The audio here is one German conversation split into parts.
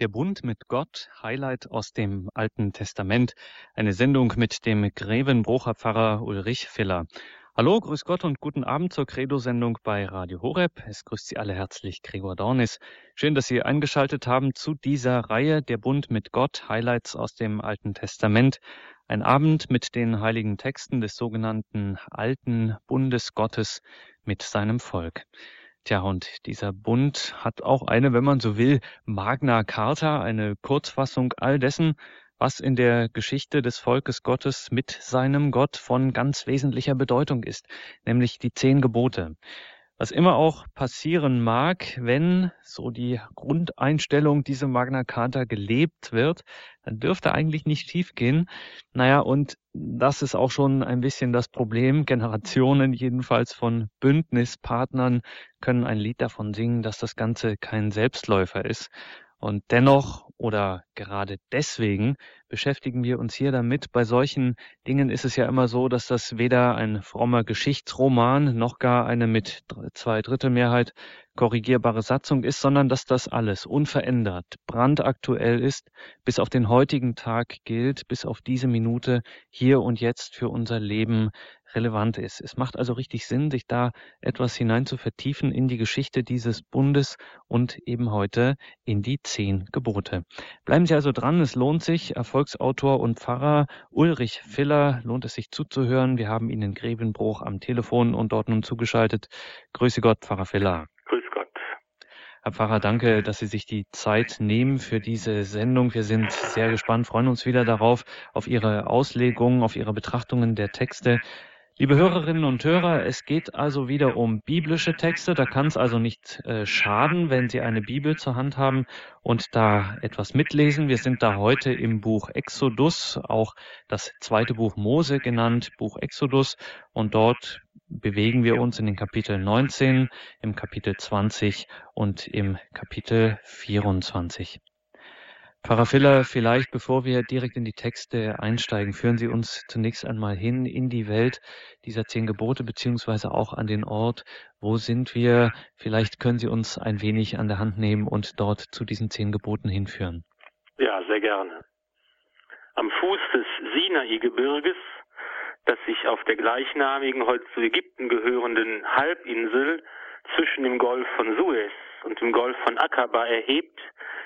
Der Bund mit Gott, Highlight aus dem Alten Testament. Eine Sendung mit dem Grevenbrucher Pfarrer Ulrich Filler. Hallo, grüß Gott und guten Abend zur Credo-Sendung bei Radio Horeb. Es grüßt Sie alle herzlich, Gregor Dornis. Schön, dass Sie eingeschaltet haben zu dieser Reihe Der Bund mit Gott, Highlights aus dem Alten Testament. Ein Abend mit den heiligen Texten des sogenannten Alten Bundes Gottes mit seinem Volk. Tja, und dieser Bund hat auch eine, wenn man so will, Magna Carta, eine Kurzfassung all dessen, was in der Geschichte des Volkes Gottes mit seinem Gott von ganz wesentlicher Bedeutung ist, nämlich die zehn Gebote. Was immer auch passieren mag, wenn so die Grundeinstellung dieser Magna Carta gelebt wird, dann dürfte eigentlich nicht schief gehen. Naja, und das ist auch schon ein bisschen das Problem. Generationen jedenfalls von Bündnispartnern können ein Lied davon singen, dass das Ganze kein Selbstläufer ist. Und dennoch oder gerade deswegen beschäftigen wir uns hier damit. Bei solchen Dingen ist es ja immer so, dass das weder ein frommer Geschichtsroman noch gar eine mit zwei Drittel Mehrheit korrigierbare Satzung ist, sondern dass das alles unverändert, brandaktuell ist, bis auf den heutigen Tag gilt, bis auf diese Minute hier und jetzt für unser Leben relevant ist. Es macht also richtig Sinn, sich da etwas hinein zu vertiefen in die Geschichte dieses Bundes und eben heute in die zehn Gebote. Bleiben Sie also dran, es lohnt sich. Erfolgsautor und Pfarrer Ulrich Filler lohnt es sich zuzuhören. Wir haben ihn in Grevenbruch am Telefon und dort nun zugeschaltet. Grüße Gott, Pfarrer Filler. Grüß Gott. Herr Pfarrer, danke, dass Sie sich die Zeit nehmen für diese Sendung. Wir sind sehr gespannt, freuen uns wieder darauf, auf Ihre Auslegungen, auf Ihre Betrachtungen der Texte. Liebe Hörerinnen und Hörer, es geht also wieder um biblische Texte. Da kann es also nicht äh, schaden, wenn Sie eine Bibel zur Hand haben und da etwas mitlesen. Wir sind da heute im Buch Exodus, auch das zweite Buch Mose genannt, Buch Exodus. Und dort bewegen wir uns in den Kapitel 19, im Kapitel 20 und im Kapitel 24. Pfarrer Filler, vielleicht bevor wir direkt in die Texte einsteigen, führen Sie uns zunächst einmal hin in die Welt dieser zehn Gebote, beziehungsweise auch an den Ort. Wo sind wir? Vielleicht können Sie uns ein wenig an der Hand nehmen und dort zu diesen zehn Geboten hinführen. Ja, sehr gerne. Am Fuß des Sinai-Gebirges, das sich auf der gleichnamigen, heute zu Ägypten gehörenden Halbinsel zwischen dem Golf von Suez und dem Golf von Aqaba erhebt,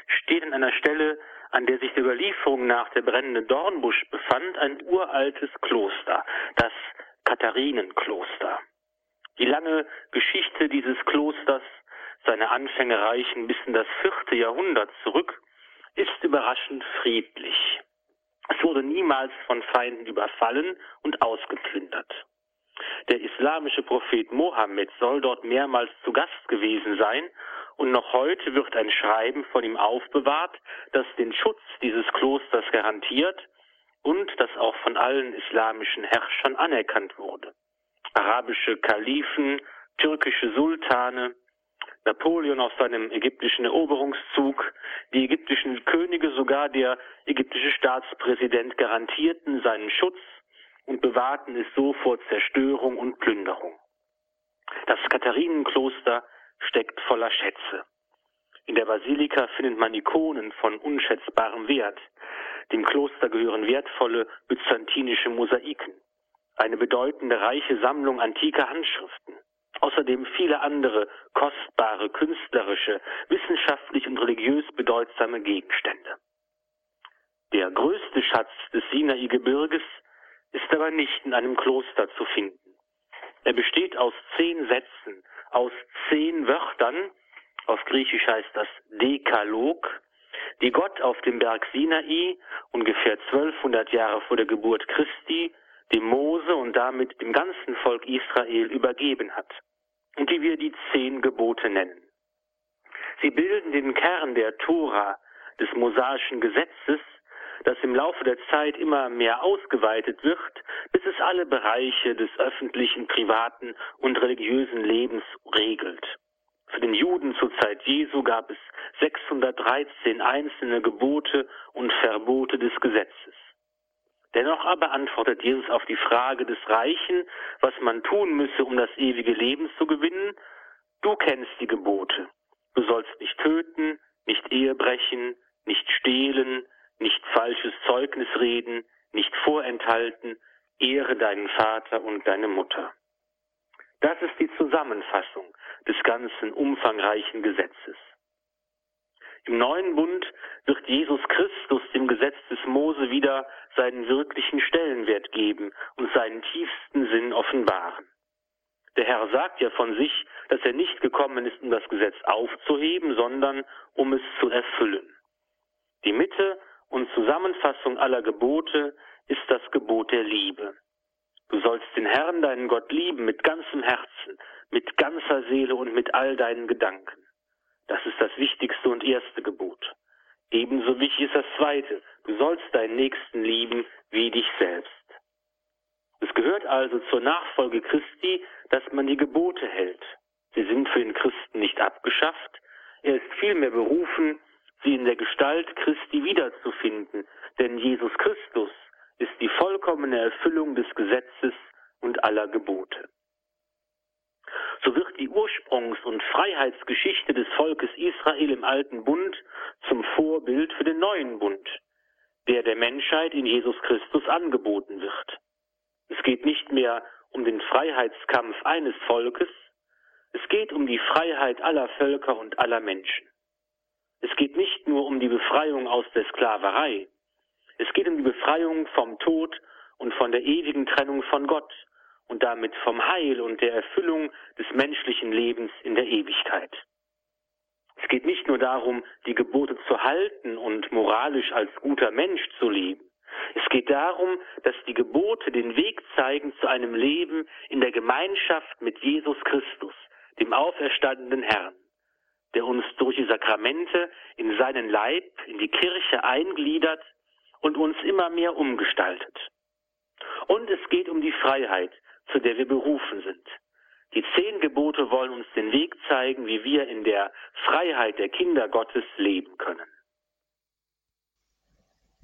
steht an einer Stelle, an der sich der Überlieferung nach der brennende Dornbusch befand, ein uraltes Kloster, das Katharinenkloster. Die lange Geschichte dieses Klosters, seine Anfänge reichen bis in das vierte Jahrhundert zurück, ist überraschend friedlich. Es wurde niemals von Feinden überfallen und ausgeplündert. Der islamische Prophet Mohammed soll dort mehrmals zu Gast gewesen sein und noch heute wird ein Schreiben von ihm aufbewahrt, das den Schutz dieses Klosters garantiert und das auch von allen islamischen Herrschern anerkannt wurde. Arabische Kalifen, türkische Sultane, Napoleon auf seinem ägyptischen Eroberungszug, die ägyptischen Könige, sogar der ägyptische Staatspräsident garantierten seinen Schutz und bewahrten es so vor Zerstörung und Plünderung. Das Katharinenkloster steckt voller Schätze. In der Basilika findet man Ikonen von unschätzbarem Wert. Dem Kloster gehören wertvolle byzantinische Mosaiken, eine bedeutende reiche Sammlung antiker Handschriften, außerdem viele andere kostbare, künstlerische, wissenschaftlich und religiös bedeutsame Gegenstände. Der größte Schatz des Sinai-Gebirges ist aber nicht in einem Kloster zu finden. Er besteht aus zehn Sätzen, aus zehn Wörtern, auf Griechisch heißt das Dekalog, die Gott auf dem Berg Sinai, ungefähr 1200 Jahre vor der Geburt Christi, dem Mose und damit dem ganzen Volk Israel übergeben hat und die wir die zehn Gebote nennen. Sie bilden den Kern der Tora, des mosaischen Gesetzes, das im Laufe der Zeit immer mehr ausgeweitet wird, bis es alle Bereiche des öffentlichen, privaten und religiösen Lebens regelt. Für den Juden zur Zeit Jesu gab es 613 einzelne Gebote und Verbote des Gesetzes. Dennoch aber antwortet Jesus auf die Frage des Reichen, was man tun müsse, um das ewige Leben zu gewinnen. Du kennst die Gebote. Du sollst nicht töten, nicht Ehe brechen, nicht stehlen, nicht falsches Zeugnis reden, nicht vorenthalten, ehre deinen Vater und deine Mutter. Das ist die Zusammenfassung des ganzen umfangreichen Gesetzes. Im neuen Bund wird Jesus Christus dem Gesetz des Mose wieder seinen wirklichen Stellenwert geben und seinen tiefsten Sinn offenbaren. Der Herr sagt ja von sich, dass er nicht gekommen ist, um das Gesetz aufzuheben, sondern um es zu erfüllen. Die Mitte und Zusammenfassung aller Gebote ist das Gebot der Liebe. Du sollst den Herrn, deinen Gott, lieben mit ganzem Herzen, mit ganzer Seele und mit all deinen Gedanken. Das ist das wichtigste und erste Gebot. Ebenso wichtig ist das zweite. Du sollst deinen Nächsten lieben wie dich selbst. Es gehört also zur Nachfolge Christi, dass man die Gebote hält. Sie sind für den Christen nicht abgeschafft. Er ist vielmehr berufen, sie in der Gestalt Christi wiederzufinden. Denn Jesus Christus ist die vollkommene Erfüllung des Gesetzes und aller Gebote. So wird die Ursprungs- und Freiheitsgeschichte des Volkes Israel im alten Bund zum Vorbild für den neuen Bund, der der Menschheit in Jesus Christus angeboten wird. Es geht nicht mehr um den Freiheitskampf eines Volkes, es geht um die Freiheit aller Völker und aller Menschen. Es geht nicht nur um die Befreiung aus der Sklaverei, es geht um die Befreiung vom Tod und von der ewigen Trennung von Gott und damit vom Heil und der Erfüllung des menschlichen Lebens in der Ewigkeit. Es geht nicht nur darum, die Gebote zu halten und moralisch als guter Mensch zu leben. Es geht darum, dass die Gebote den Weg zeigen zu einem Leben in der Gemeinschaft mit Jesus Christus, dem auferstandenen Herrn, der uns durch die Sakramente in seinen Leib, in die Kirche eingliedert und uns immer mehr umgestaltet. Und es geht um die Freiheit, zu der wir berufen sind. Die zehn Gebote wollen uns den Weg zeigen, wie wir in der Freiheit der Kinder Gottes leben können.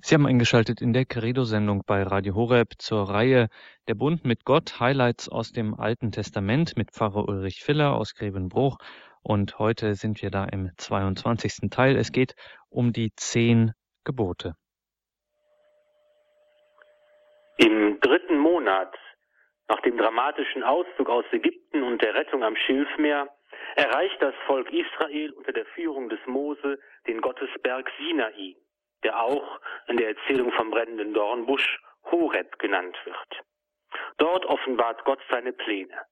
Sie haben eingeschaltet in der Credo-Sendung bei Radio Horeb zur Reihe Der Bund mit Gott, Highlights aus dem Alten Testament mit Pfarrer Ulrich Filler aus Grevenbruch. Und heute sind wir da im 22. Teil. Es geht um die zehn Gebote. Im dritten Monat nach dem dramatischen Auszug aus Ägypten und der Rettung am Schilfmeer erreicht das Volk Israel unter der Führung des Mose den Gottesberg Sinai, der auch in der Erzählung vom brennenden Dornbusch Horeb genannt wird. Dort offenbart Gott seine Pläne.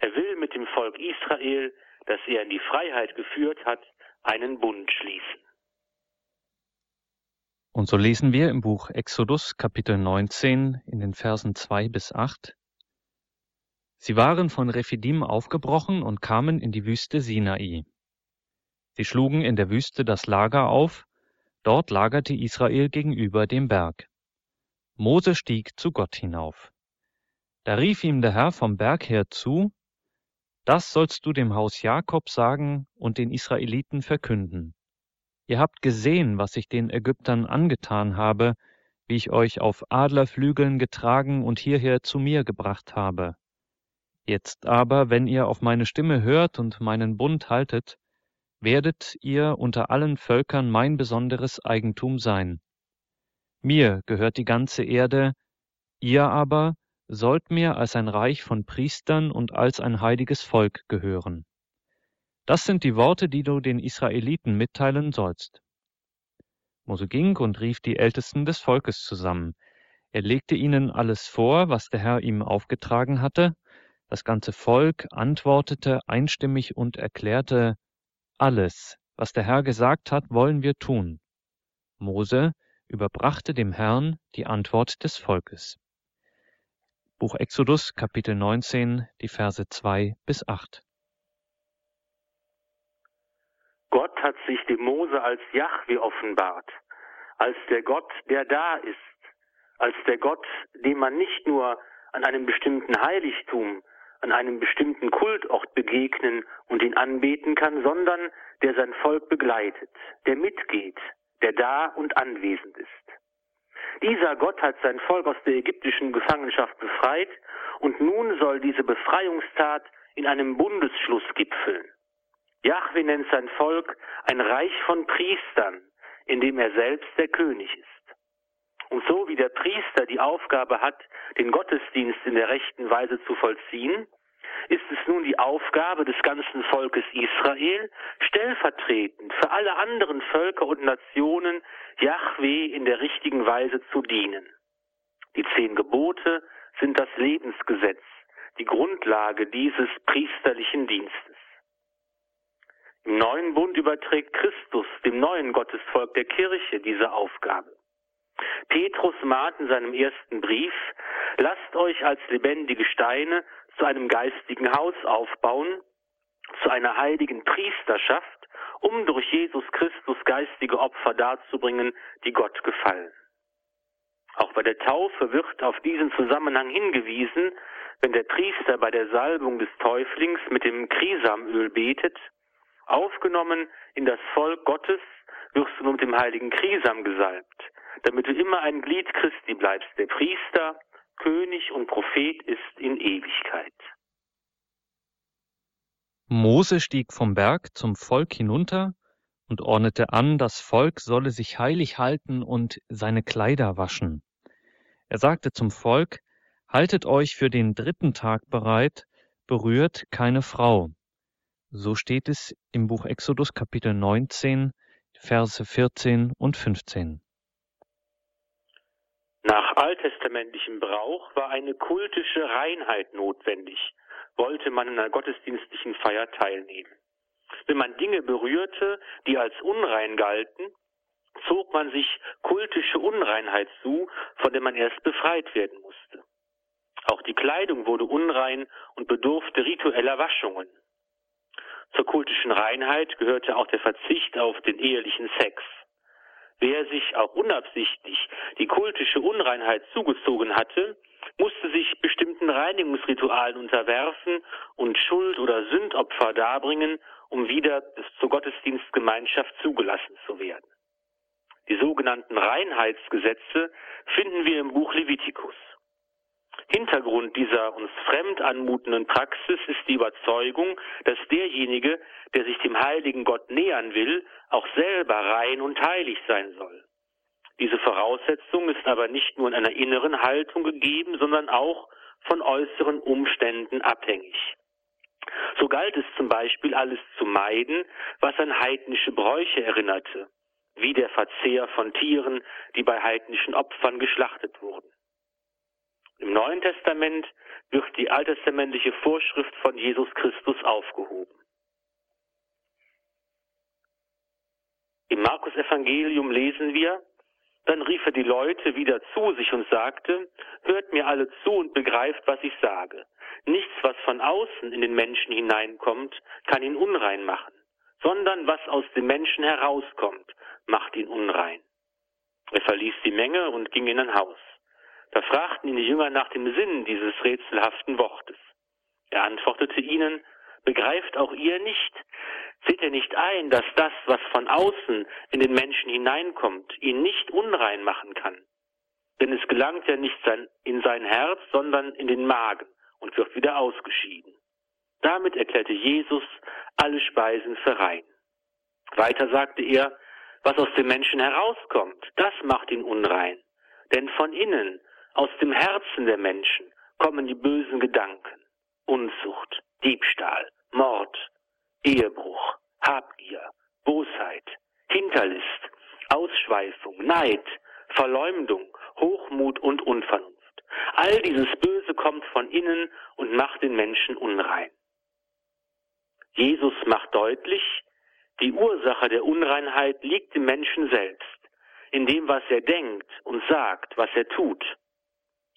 Er will mit dem Volk Israel, das er in die Freiheit geführt hat, einen Bund schließen. Und so lesen wir im Buch Exodus Kapitel 19 in den Versen 2 bis 8. Sie waren von Rephidim aufgebrochen und kamen in die Wüste Sinai. Sie schlugen in der Wüste das Lager auf, dort lagerte Israel gegenüber dem Berg. Mose stieg zu Gott hinauf. Da rief ihm der Herr vom Berg her zu, Das sollst du dem Haus Jakob sagen und den Israeliten verkünden. Ihr habt gesehen, was ich den Ägyptern angetan habe, wie ich euch auf Adlerflügeln getragen und hierher zu mir gebracht habe. Jetzt aber, wenn ihr auf meine Stimme hört und meinen Bund haltet, werdet ihr unter allen Völkern mein besonderes Eigentum sein. Mir gehört die ganze Erde, ihr aber sollt mir als ein Reich von Priestern und als ein heiliges Volk gehören. Das sind die Worte, die du den Israeliten mitteilen sollst. Mose ging und rief die Ältesten des Volkes zusammen. Er legte ihnen alles vor, was der Herr ihm aufgetragen hatte. Das ganze Volk antwortete einstimmig und erklärte, alles, was der Herr gesagt hat, wollen wir tun. Mose überbrachte dem Herrn die Antwort des Volkes. Buch Exodus Kapitel 19, die Verse 2 bis 8. Gott hat sich dem Mose als Jahwe offenbart, als der Gott, der da ist, als der Gott, dem man nicht nur an einem bestimmten Heiligtum, an einem bestimmten Kultort begegnen und ihn anbeten kann, sondern der sein Volk begleitet, der mitgeht, der da und anwesend ist. Dieser Gott hat sein Volk aus der ägyptischen Gefangenschaft befreit und nun soll diese Befreiungstat in einem Bundesschluss gipfeln. Jahwe nennt sein Volk ein Reich von Priestern, in dem er selbst der König ist. Und so wie der Priester die Aufgabe hat, den Gottesdienst in der rechten Weise zu vollziehen, ist es nun die Aufgabe des ganzen Volkes Israel, stellvertretend für alle anderen Völker und Nationen Yahweh in der richtigen Weise zu dienen. Die zehn Gebote sind das Lebensgesetz, die Grundlage dieses priesterlichen Dienstes. Im neuen Bund überträgt Christus dem neuen Gottesvolk der Kirche diese Aufgabe. Petrus mahnt in seinem ersten Brief, lasst euch als lebendige Steine zu einem geistigen Haus aufbauen, zu einer heiligen Priesterschaft, um durch Jesus Christus geistige Opfer darzubringen, die Gott gefallen. Auch bei der Taufe wird auf diesen Zusammenhang hingewiesen, wenn der Priester bei der Salbung des Täuflings mit dem Krisamöl betet, aufgenommen in das Volk Gottes wirst du nun mit dem heiligen Krisam gesalbt, damit du immer ein Glied Christi bleibst, der Priester, König und Prophet ist in Ewigkeit. Mose stieg vom Berg zum Volk hinunter und ordnete an, das Volk solle sich heilig halten und seine Kleider waschen. Er sagte zum Volk, Haltet euch für den dritten Tag bereit, berührt keine Frau. So steht es im Buch Exodus Kapitel 19, Verse 14 und 15. Nach alttestamentlichem Brauch war eine kultische Reinheit notwendig, wollte man in einer gottesdienstlichen Feier teilnehmen. Wenn man Dinge berührte, die als unrein galten, zog man sich kultische Unreinheit zu, von der man erst befreit werden musste. Auch die Kleidung wurde unrein und bedurfte ritueller Waschungen. Zur kultischen Reinheit gehörte auch der Verzicht auf den ehelichen Sex. Wer sich auch unabsichtlich die kultische Unreinheit zugezogen hatte, musste sich bestimmten Reinigungsritualen unterwerfen und Schuld- oder Sündopfer darbringen, um wieder zur Gottesdienstgemeinschaft zugelassen zu werden. Die sogenannten Reinheitsgesetze finden wir im Buch Levitikus. Hintergrund dieser uns fremd anmutenden Praxis ist die Überzeugung, dass derjenige, der sich dem heiligen Gott nähern will, auch selber rein und heilig sein soll. Diese Voraussetzung ist aber nicht nur in einer inneren Haltung gegeben, sondern auch von äußeren Umständen abhängig. So galt es zum Beispiel alles zu meiden, was an heidnische Bräuche erinnerte, wie der Verzehr von Tieren, die bei heidnischen Opfern geschlachtet wurden. Im Neuen Testament wird die alttestamentliche Vorschrift von Jesus Christus aufgehoben. Im Markus Evangelium lesen wir, dann rief er die Leute wieder zu sich und sagte, hört mir alle zu und begreift, was ich sage. Nichts, was von außen in den Menschen hineinkommt, kann ihn unrein machen, sondern was aus dem Menschen herauskommt, macht ihn unrein. Er verließ die Menge und ging in ein Haus. Da fragten ihn die Jünger nach dem Sinn dieses rätselhaften Wortes. Er antwortete ihnen, begreift auch ihr nicht? Seht ihr nicht ein, dass das, was von außen in den Menschen hineinkommt, ihn nicht unrein machen kann? Denn es gelangt ja nicht in sein Herz, sondern in den Magen und wird wieder ausgeschieden. Damit erklärte Jesus alle Speisen für rein. Weiter sagte er, was aus dem Menschen herauskommt, das macht ihn unrein. Denn von innen, aus dem Herzen der Menschen kommen die bösen Gedanken, Unzucht, Diebstahl, Mord, Ehebruch, Habgier, Bosheit, Hinterlist, Ausschweifung, Neid, Verleumdung, Hochmut und Unvernunft. All dieses Böse kommt von innen und macht den Menschen unrein. Jesus macht deutlich, die Ursache der Unreinheit liegt im Menschen selbst, in dem, was er denkt und sagt, was er tut.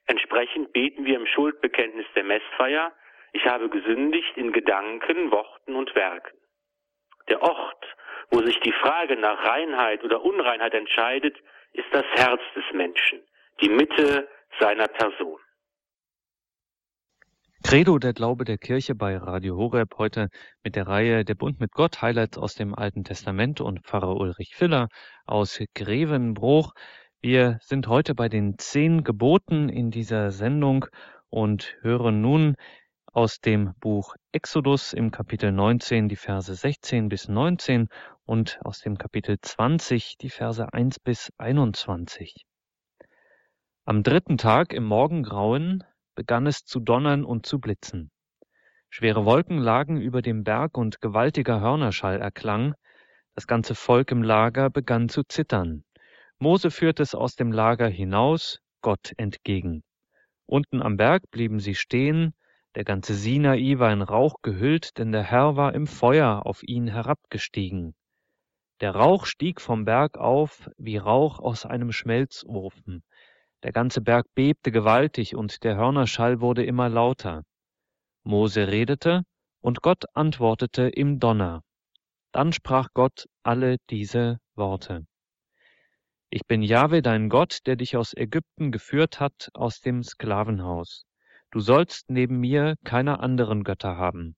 Entsprechend beten wir im Schuldbekenntnis der Messfeier, ich habe gesündigt in Gedanken, Worten und Werken. Der Ort, wo sich die Frage nach Reinheit oder Unreinheit entscheidet, ist das Herz des Menschen, die Mitte seiner Person. Credo, der Glaube der Kirche bei Radio Horeb, heute mit der Reihe Der Bund mit Gott, Highlights aus dem Alten Testament und Pfarrer Ulrich Filler aus Grevenbruch. Wir sind heute bei den zehn Geboten in dieser Sendung und hören nun aus dem Buch Exodus im Kapitel 19 die Verse 16 bis 19 und aus dem Kapitel 20 die Verse 1 bis 21. Am dritten Tag im Morgengrauen begann es zu donnern und zu blitzen. Schwere Wolken lagen über dem Berg und gewaltiger Hörnerschall erklang. Das ganze Volk im Lager begann zu zittern. Mose führte es aus dem Lager hinaus, Gott entgegen. Unten am Berg blieben sie stehen, der ganze Sinai war in Rauch gehüllt, denn der Herr war im Feuer auf ihn herabgestiegen. Der Rauch stieg vom Berg auf wie Rauch aus einem Schmelzofen. Der ganze Berg bebte gewaltig und der Hörnerschall wurde immer lauter. Mose redete, und Gott antwortete im Donner. Dann sprach Gott alle diese Worte. Ich bin Jahwe dein Gott, der dich aus Ägypten geführt hat, aus dem Sklavenhaus. Du sollst neben mir keine anderen Götter haben.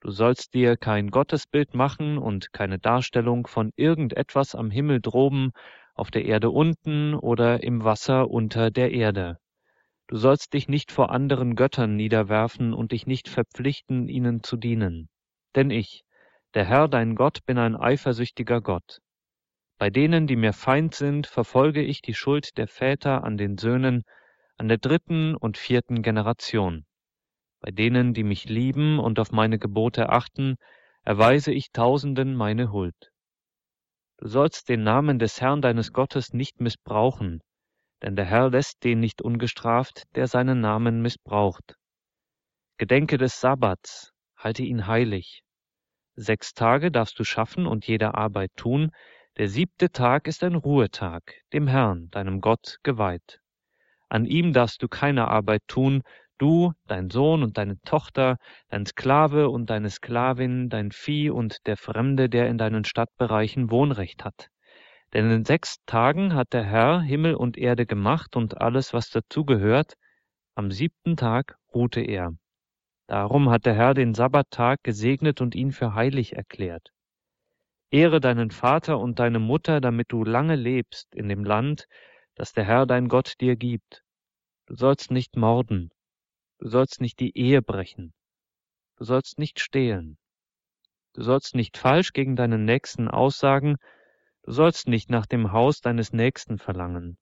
Du sollst dir kein Gottesbild machen und keine Darstellung von irgendetwas am Himmel droben, auf der Erde unten oder im Wasser unter der Erde. Du sollst dich nicht vor anderen Göttern niederwerfen und dich nicht verpflichten, ihnen zu dienen. Denn ich, der Herr dein Gott, bin ein eifersüchtiger Gott. Bei denen, die mir Feind sind, verfolge ich die Schuld der Väter an den Söhnen, an der dritten und vierten Generation. Bei denen, die mich lieben und auf meine Gebote achten, erweise ich Tausenden meine Huld. Du sollst den Namen des Herrn deines Gottes nicht missbrauchen, denn der Herr lässt den nicht ungestraft, der seinen Namen missbraucht. Gedenke des Sabbats, halte ihn heilig. Sechs Tage darfst du schaffen und jede Arbeit tun, der siebte Tag ist ein Ruhetag, dem Herrn, deinem Gott, geweiht. An ihm darfst du keine Arbeit tun, du, dein Sohn und deine Tochter, dein Sklave und deine Sklavin, dein Vieh und der Fremde, der in deinen Stadtbereichen Wohnrecht hat. Denn in sechs Tagen hat der Herr Himmel und Erde gemacht und alles, was dazugehört. Am siebten Tag ruhte er. Darum hat der Herr den Sabbattag gesegnet und ihn für heilig erklärt. Ehre deinen Vater und deine Mutter, damit du lange lebst in dem Land, das der Herr dein Gott dir gibt. Du sollst nicht morden, du sollst nicht die Ehe brechen, du sollst nicht stehlen, du sollst nicht falsch gegen deinen Nächsten aussagen, du sollst nicht nach dem Haus deines Nächsten verlangen,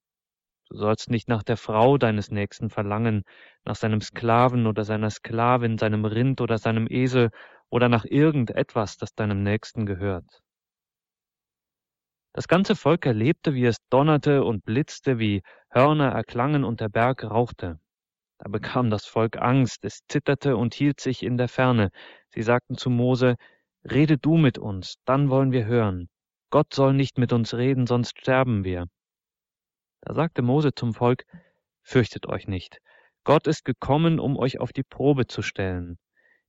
du sollst nicht nach der Frau deines Nächsten verlangen, nach seinem Sklaven oder seiner Sklavin, seinem Rind oder seinem Esel oder nach irgendetwas, das deinem Nächsten gehört. Das ganze Volk erlebte, wie es donnerte und blitzte, wie Hörner erklangen und der Berg rauchte. Da bekam das Volk Angst, es zitterte und hielt sich in der Ferne. Sie sagten zu Mose, Rede du mit uns, dann wollen wir hören. Gott soll nicht mit uns reden, sonst sterben wir. Da sagte Mose zum Volk, Fürchtet euch nicht. Gott ist gekommen, um euch auf die Probe zu stellen.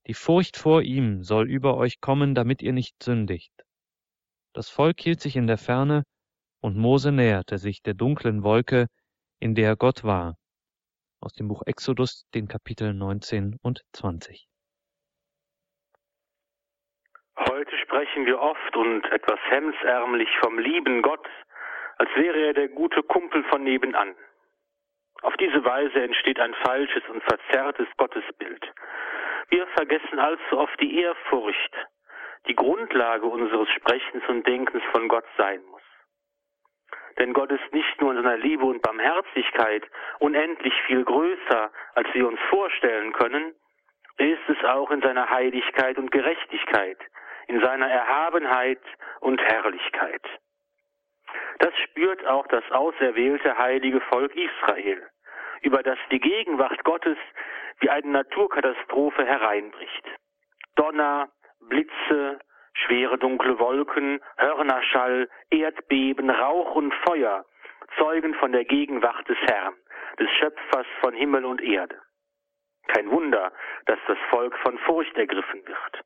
Die Furcht vor ihm soll über euch kommen, damit ihr nicht sündigt. Das Volk hielt sich in der Ferne, und Mose näherte sich der dunklen Wolke, in der Gott war. Aus dem Buch Exodus, den Kapitel 19 und 20. Heute sprechen wir oft und etwas hemsärmlich vom lieben Gott, als wäre er der gute Kumpel von nebenan. Auf diese Weise entsteht ein falsches und verzerrtes Gottesbild. Wir vergessen allzu oft die Ehrfurcht, die Grundlage unseres Sprechens und Denkens von Gott sein muss. Denn Gott ist nicht nur in seiner Liebe und Barmherzigkeit unendlich viel größer, als wir uns vorstellen können, ist es auch in seiner Heiligkeit und Gerechtigkeit, in seiner Erhabenheit und Herrlichkeit. Das spürt auch das auserwählte heilige Volk Israel, über das die Gegenwart Gottes wie eine Naturkatastrophe hereinbricht. Donner, Blitze, schwere dunkle Wolken, Hörnerschall, Erdbeben, Rauch und Feuer zeugen von der Gegenwart des Herrn, des Schöpfers von Himmel und Erde. Kein Wunder, dass das Volk von Furcht ergriffen wird.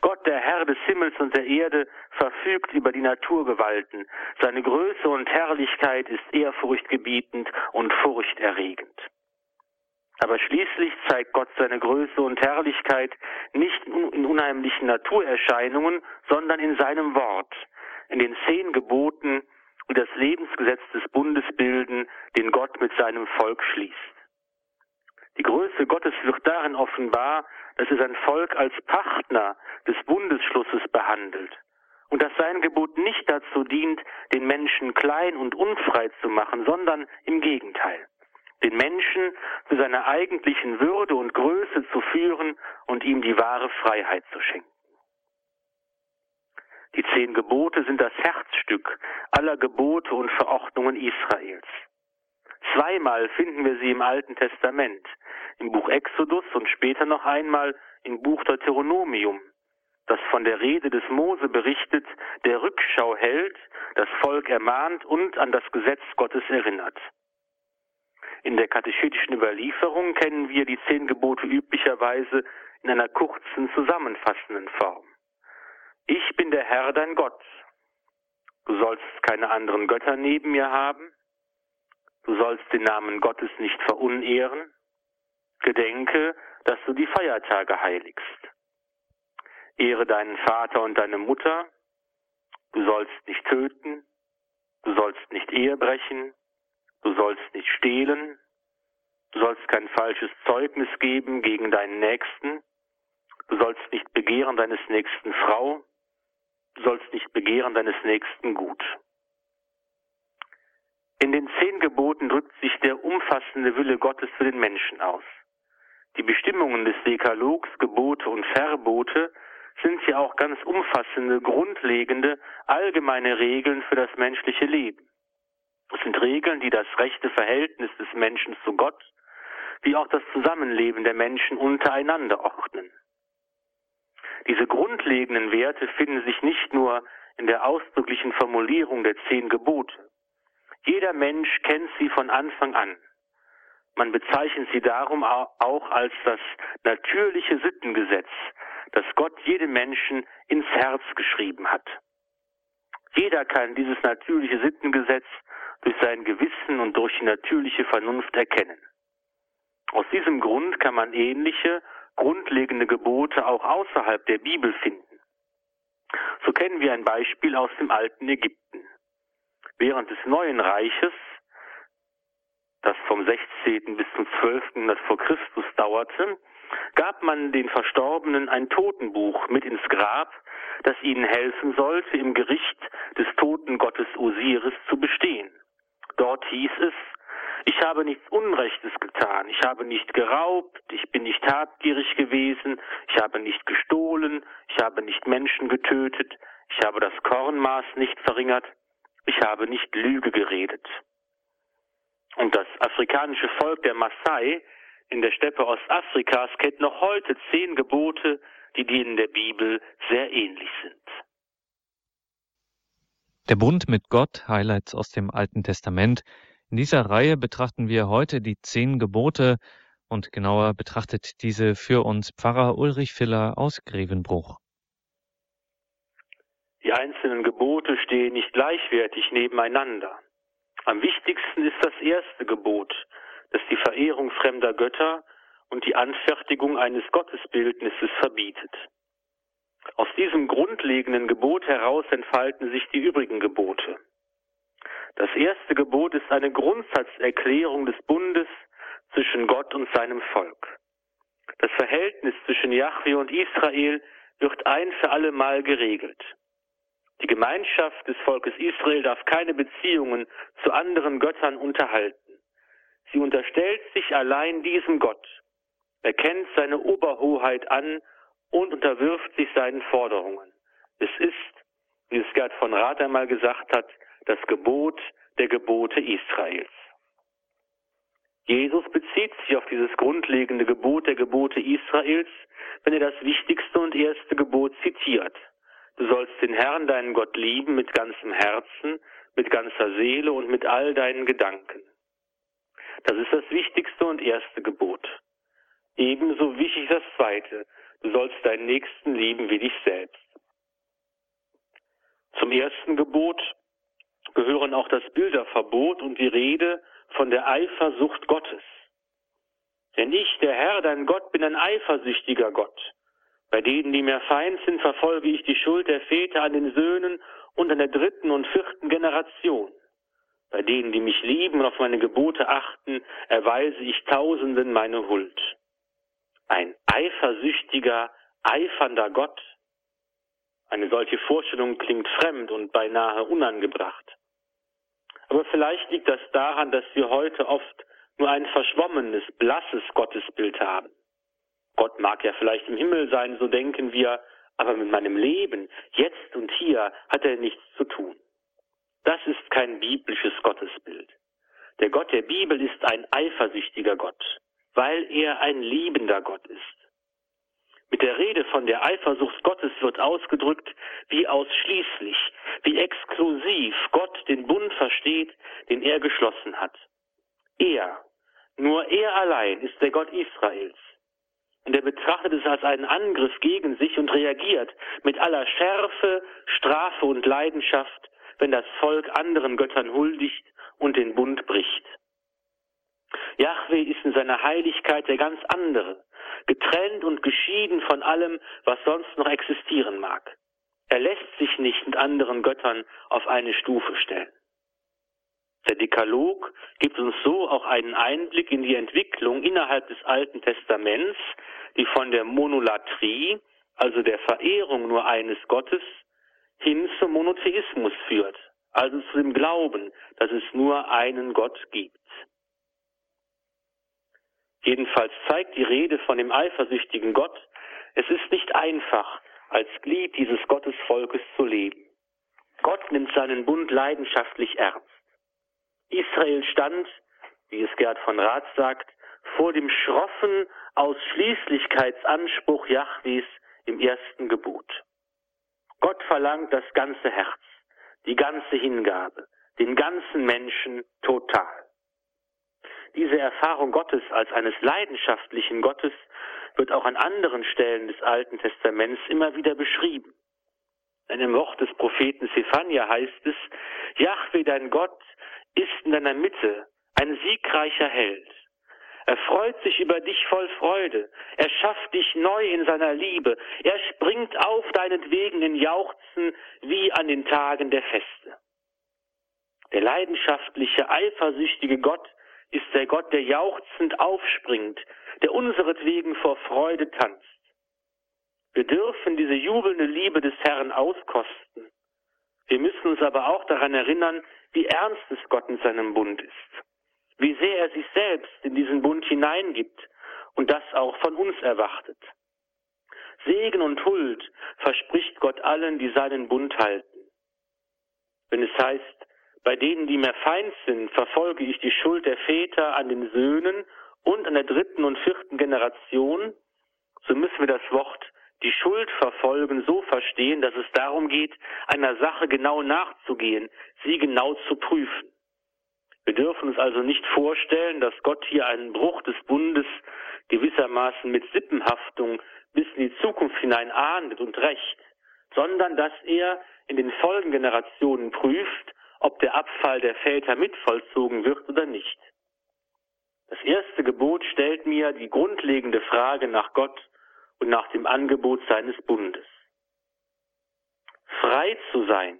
Gott, der Herr des Himmels und der Erde, verfügt über die Naturgewalten. Seine Größe und Herrlichkeit ist ehrfurchtgebietend und furchterregend. Aber schließlich zeigt Gott seine Größe und Herrlichkeit nicht in unheimlichen Naturerscheinungen, sondern in seinem Wort, in den zehn Geboten und das Lebensgesetz des Bundes bilden, den Gott mit seinem Volk schließt. Die Größe Gottes wird darin offenbar, dass er sein Volk als Partner des Bundesschlusses behandelt und dass sein Gebot nicht dazu dient, den Menschen klein und unfrei zu machen, sondern im Gegenteil, den Menschen zu seiner eigentlichen Würde und Größe zu führen und ihm die wahre Freiheit zu schenken. Die zehn Gebote sind das Herzstück aller Gebote und Verordnungen Israels. Zweimal finden wir sie im Alten Testament, im Buch Exodus und später noch einmal im Buch Deuteronomium, das von der Rede des Mose berichtet, der Rückschau hält, das Volk ermahnt und an das Gesetz Gottes erinnert. In der katechetischen Überlieferung kennen wir die zehn Gebote üblicherweise in einer kurzen, zusammenfassenden Form. Ich bin der Herr dein Gott. Du sollst keine anderen Götter neben mir haben. Du sollst den Namen Gottes nicht verunehren. Gedenke, dass du die Feiertage heiligst. Ehre deinen Vater und deine Mutter. Du sollst nicht töten. Du sollst nicht Ehe brechen. Du sollst nicht stehlen. Du sollst kein falsches Zeugnis geben gegen deinen Nächsten. Du sollst nicht begehren deines Nächsten Frau. Du sollst nicht begehren deines Nächsten Gut. In den zehn Geboten drückt sich der umfassende Wille Gottes für den Menschen aus. Die Bestimmungen des Dekalogs, Gebote und Verbote sind ja auch ganz umfassende, grundlegende, allgemeine Regeln für das menschliche Leben. Es sind Regeln, die das rechte Verhältnis des Menschen zu Gott, wie auch das Zusammenleben der Menschen untereinander ordnen. Diese grundlegenden Werte finden sich nicht nur in der ausdrücklichen Formulierung der zehn Gebote. Jeder Mensch kennt sie von Anfang an. Man bezeichnet sie darum auch als das natürliche Sittengesetz, das Gott jedem Menschen ins Herz geschrieben hat. Jeder kann dieses natürliche Sittengesetz durch sein Gewissen und durch die natürliche Vernunft erkennen. Aus diesem Grund kann man ähnliche grundlegende Gebote auch außerhalb der Bibel finden. So kennen wir ein Beispiel aus dem alten Ägypten. Während des Neuen Reiches, das vom 16. bis zum 12. Jahrhundert vor Christus dauerte, gab man den Verstorbenen ein Totenbuch mit ins Grab, das ihnen helfen sollte, im Gericht des Totengottes Osiris zu bestehen. Dort hieß es, ich habe nichts Unrechtes getan, ich habe nicht geraubt, ich bin nicht habgierig gewesen, ich habe nicht gestohlen, ich habe nicht Menschen getötet, ich habe das Kornmaß nicht verringert, ich habe nicht Lüge geredet. Und das afrikanische Volk der Maasai in der Steppe Ostafrikas kennt noch heute zehn Gebote, die denen der Bibel sehr ähnlich sind. Der Bund mit Gott, Highlights aus dem Alten Testament, in dieser Reihe betrachten wir heute die zehn Gebote und genauer betrachtet diese für uns Pfarrer Ulrich Filler aus Grevenbruch. Die einzelnen Gebote stehen nicht gleichwertig nebeneinander. Am wichtigsten ist das erste Gebot, das die Verehrung fremder Götter und die Anfertigung eines Gottesbildnisses verbietet. Aus diesem grundlegenden Gebot heraus entfalten sich die übrigen Gebote. Das erste Gebot ist eine Grundsatzerklärung des Bundes zwischen Gott und seinem Volk. Das Verhältnis zwischen Yahweh und Israel wird ein für alle Mal geregelt. Die Gemeinschaft des Volkes Israel darf keine Beziehungen zu anderen Göttern unterhalten. Sie unterstellt sich allein diesem Gott, erkennt seine Oberhoheit an und unterwirft sich seinen Forderungen. Es ist, wie es Gerd von Rath einmal gesagt hat, das Gebot der Gebote Israels. Jesus bezieht sich auf dieses grundlegende Gebot der Gebote Israels, wenn er das wichtigste und erste Gebot zitiert. Du sollst den Herrn, deinen Gott, lieben mit ganzem Herzen, mit ganzer Seele und mit all deinen Gedanken. Das ist das wichtigste und erste Gebot. Ebenso wichtig das zweite. Du sollst deinen Nächsten lieben wie dich selbst. Zum ersten Gebot gehören auch das Bilderverbot und die Rede von der Eifersucht Gottes. Denn ich, der Herr, dein Gott, bin ein eifersüchtiger Gott. Bei denen, die mir feind sind, verfolge ich die Schuld der Väter an den Söhnen und an der dritten und vierten Generation. Bei denen, die mich lieben und auf meine Gebote achten, erweise ich Tausenden meine Huld. Ein eifersüchtiger, eifernder Gott. Eine solche Vorstellung klingt fremd und beinahe unangebracht. Aber vielleicht liegt das daran, dass wir heute oft nur ein verschwommenes, blasses Gottesbild haben. Gott mag ja vielleicht im Himmel sein, so denken wir, aber mit meinem Leben, jetzt und hier, hat er nichts zu tun. Das ist kein biblisches Gottesbild. Der Gott der Bibel ist ein eifersüchtiger Gott, weil er ein liebender Gott ist. Mit der Rede von der Eifersucht Gottes wird ausgedrückt, wie ausschließlich, wie exklusiv Gott den Bund versteht, den er geschlossen hat. Er, nur er allein ist der Gott Israels. Und er betrachtet es als einen Angriff gegen sich und reagiert mit aller Schärfe, Strafe und Leidenschaft, wenn das Volk anderen Göttern huldigt und den Bund bricht. Yahweh ist in seiner Heiligkeit der ganz andere, getrennt und geschieden von allem, was sonst noch existieren mag. Er lässt sich nicht mit anderen Göttern auf eine Stufe stellen. Der Dekalog gibt uns so auch einen Einblick in die Entwicklung innerhalb des Alten Testaments, die von der Monolatrie, also der Verehrung nur eines Gottes, hin zum Monotheismus führt, also zu dem Glauben, dass es nur einen Gott gibt. Jedenfalls zeigt die Rede von dem eifersüchtigen Gott, es ist nicht einfach, als Glied dieses Gottesvolkes zu leben. Gott nimmt seinen Bund leidenschaftlich ernst. Israel stand, wie es Gerd von Rath sagt, vor dem schroffen Ausschließlichkeitsanspruch Jahwes im ersten Gebot. Gott verlangt das ganze Herz, die ganze Hingabe, den ganzen Menschen total. Diese Erfahrung Gottes als eines leidenschaftlichen Gottes wird auch an anderen Stellen des Alten Testaments immer wieder beschrieben. In einem Wort des Propheten Zephania heißt es, Jahwe dein Gott ist in deiner Mitte ein siegreicher Held. Er freut sich über dich voll Freude. Er schafft dich neu in seiner Liebe. Er springt auf deinetwegen in Jauchzen wie an den Tagen der Feste. Der leidenschaftliche, eifersüchtige Gott ist der Gott, der jauchzend aufspringt, der unseretwegen vor Freude tanzt. Wir dürfen diese jubelnde Liebe des Herrn auskosten. Wir müssen uns aber auch daran erinnern, wie ernst es Gott in seinem Bund ist, wie sehr er sich selbst in diesen Bund hineingibt und das auch von uns erwartet. Segen und Huld verspricht Gott allen, die seinen Bund halten. Wenn es heißt, bei denen, die mir Feind sind, verfolge ich die Schuld der Väter an den Söhnen und an der dritten und vierten Generation, so müssen wir das Wort die Schuld verfolgen so verstehen, dass es darum geht, einer Sache genau nachzugehen, sie genau zu prüfen. Wir dürfen uns also nicht vorstellen, dass Gott hier einen Bruch des Bundes gewissermaßen mit Sippenhaftung bis in die Zukunft hinein ahndet und rächt, sondern dass er in den Folgengenerationen prüft, ob der Abfall der Väter mitvollzogen wird oder nicht. Das erste Gebot stellt mir die grundlegende Frage nach Gott und nach dem Angebot seines Bundes. Frei zu sein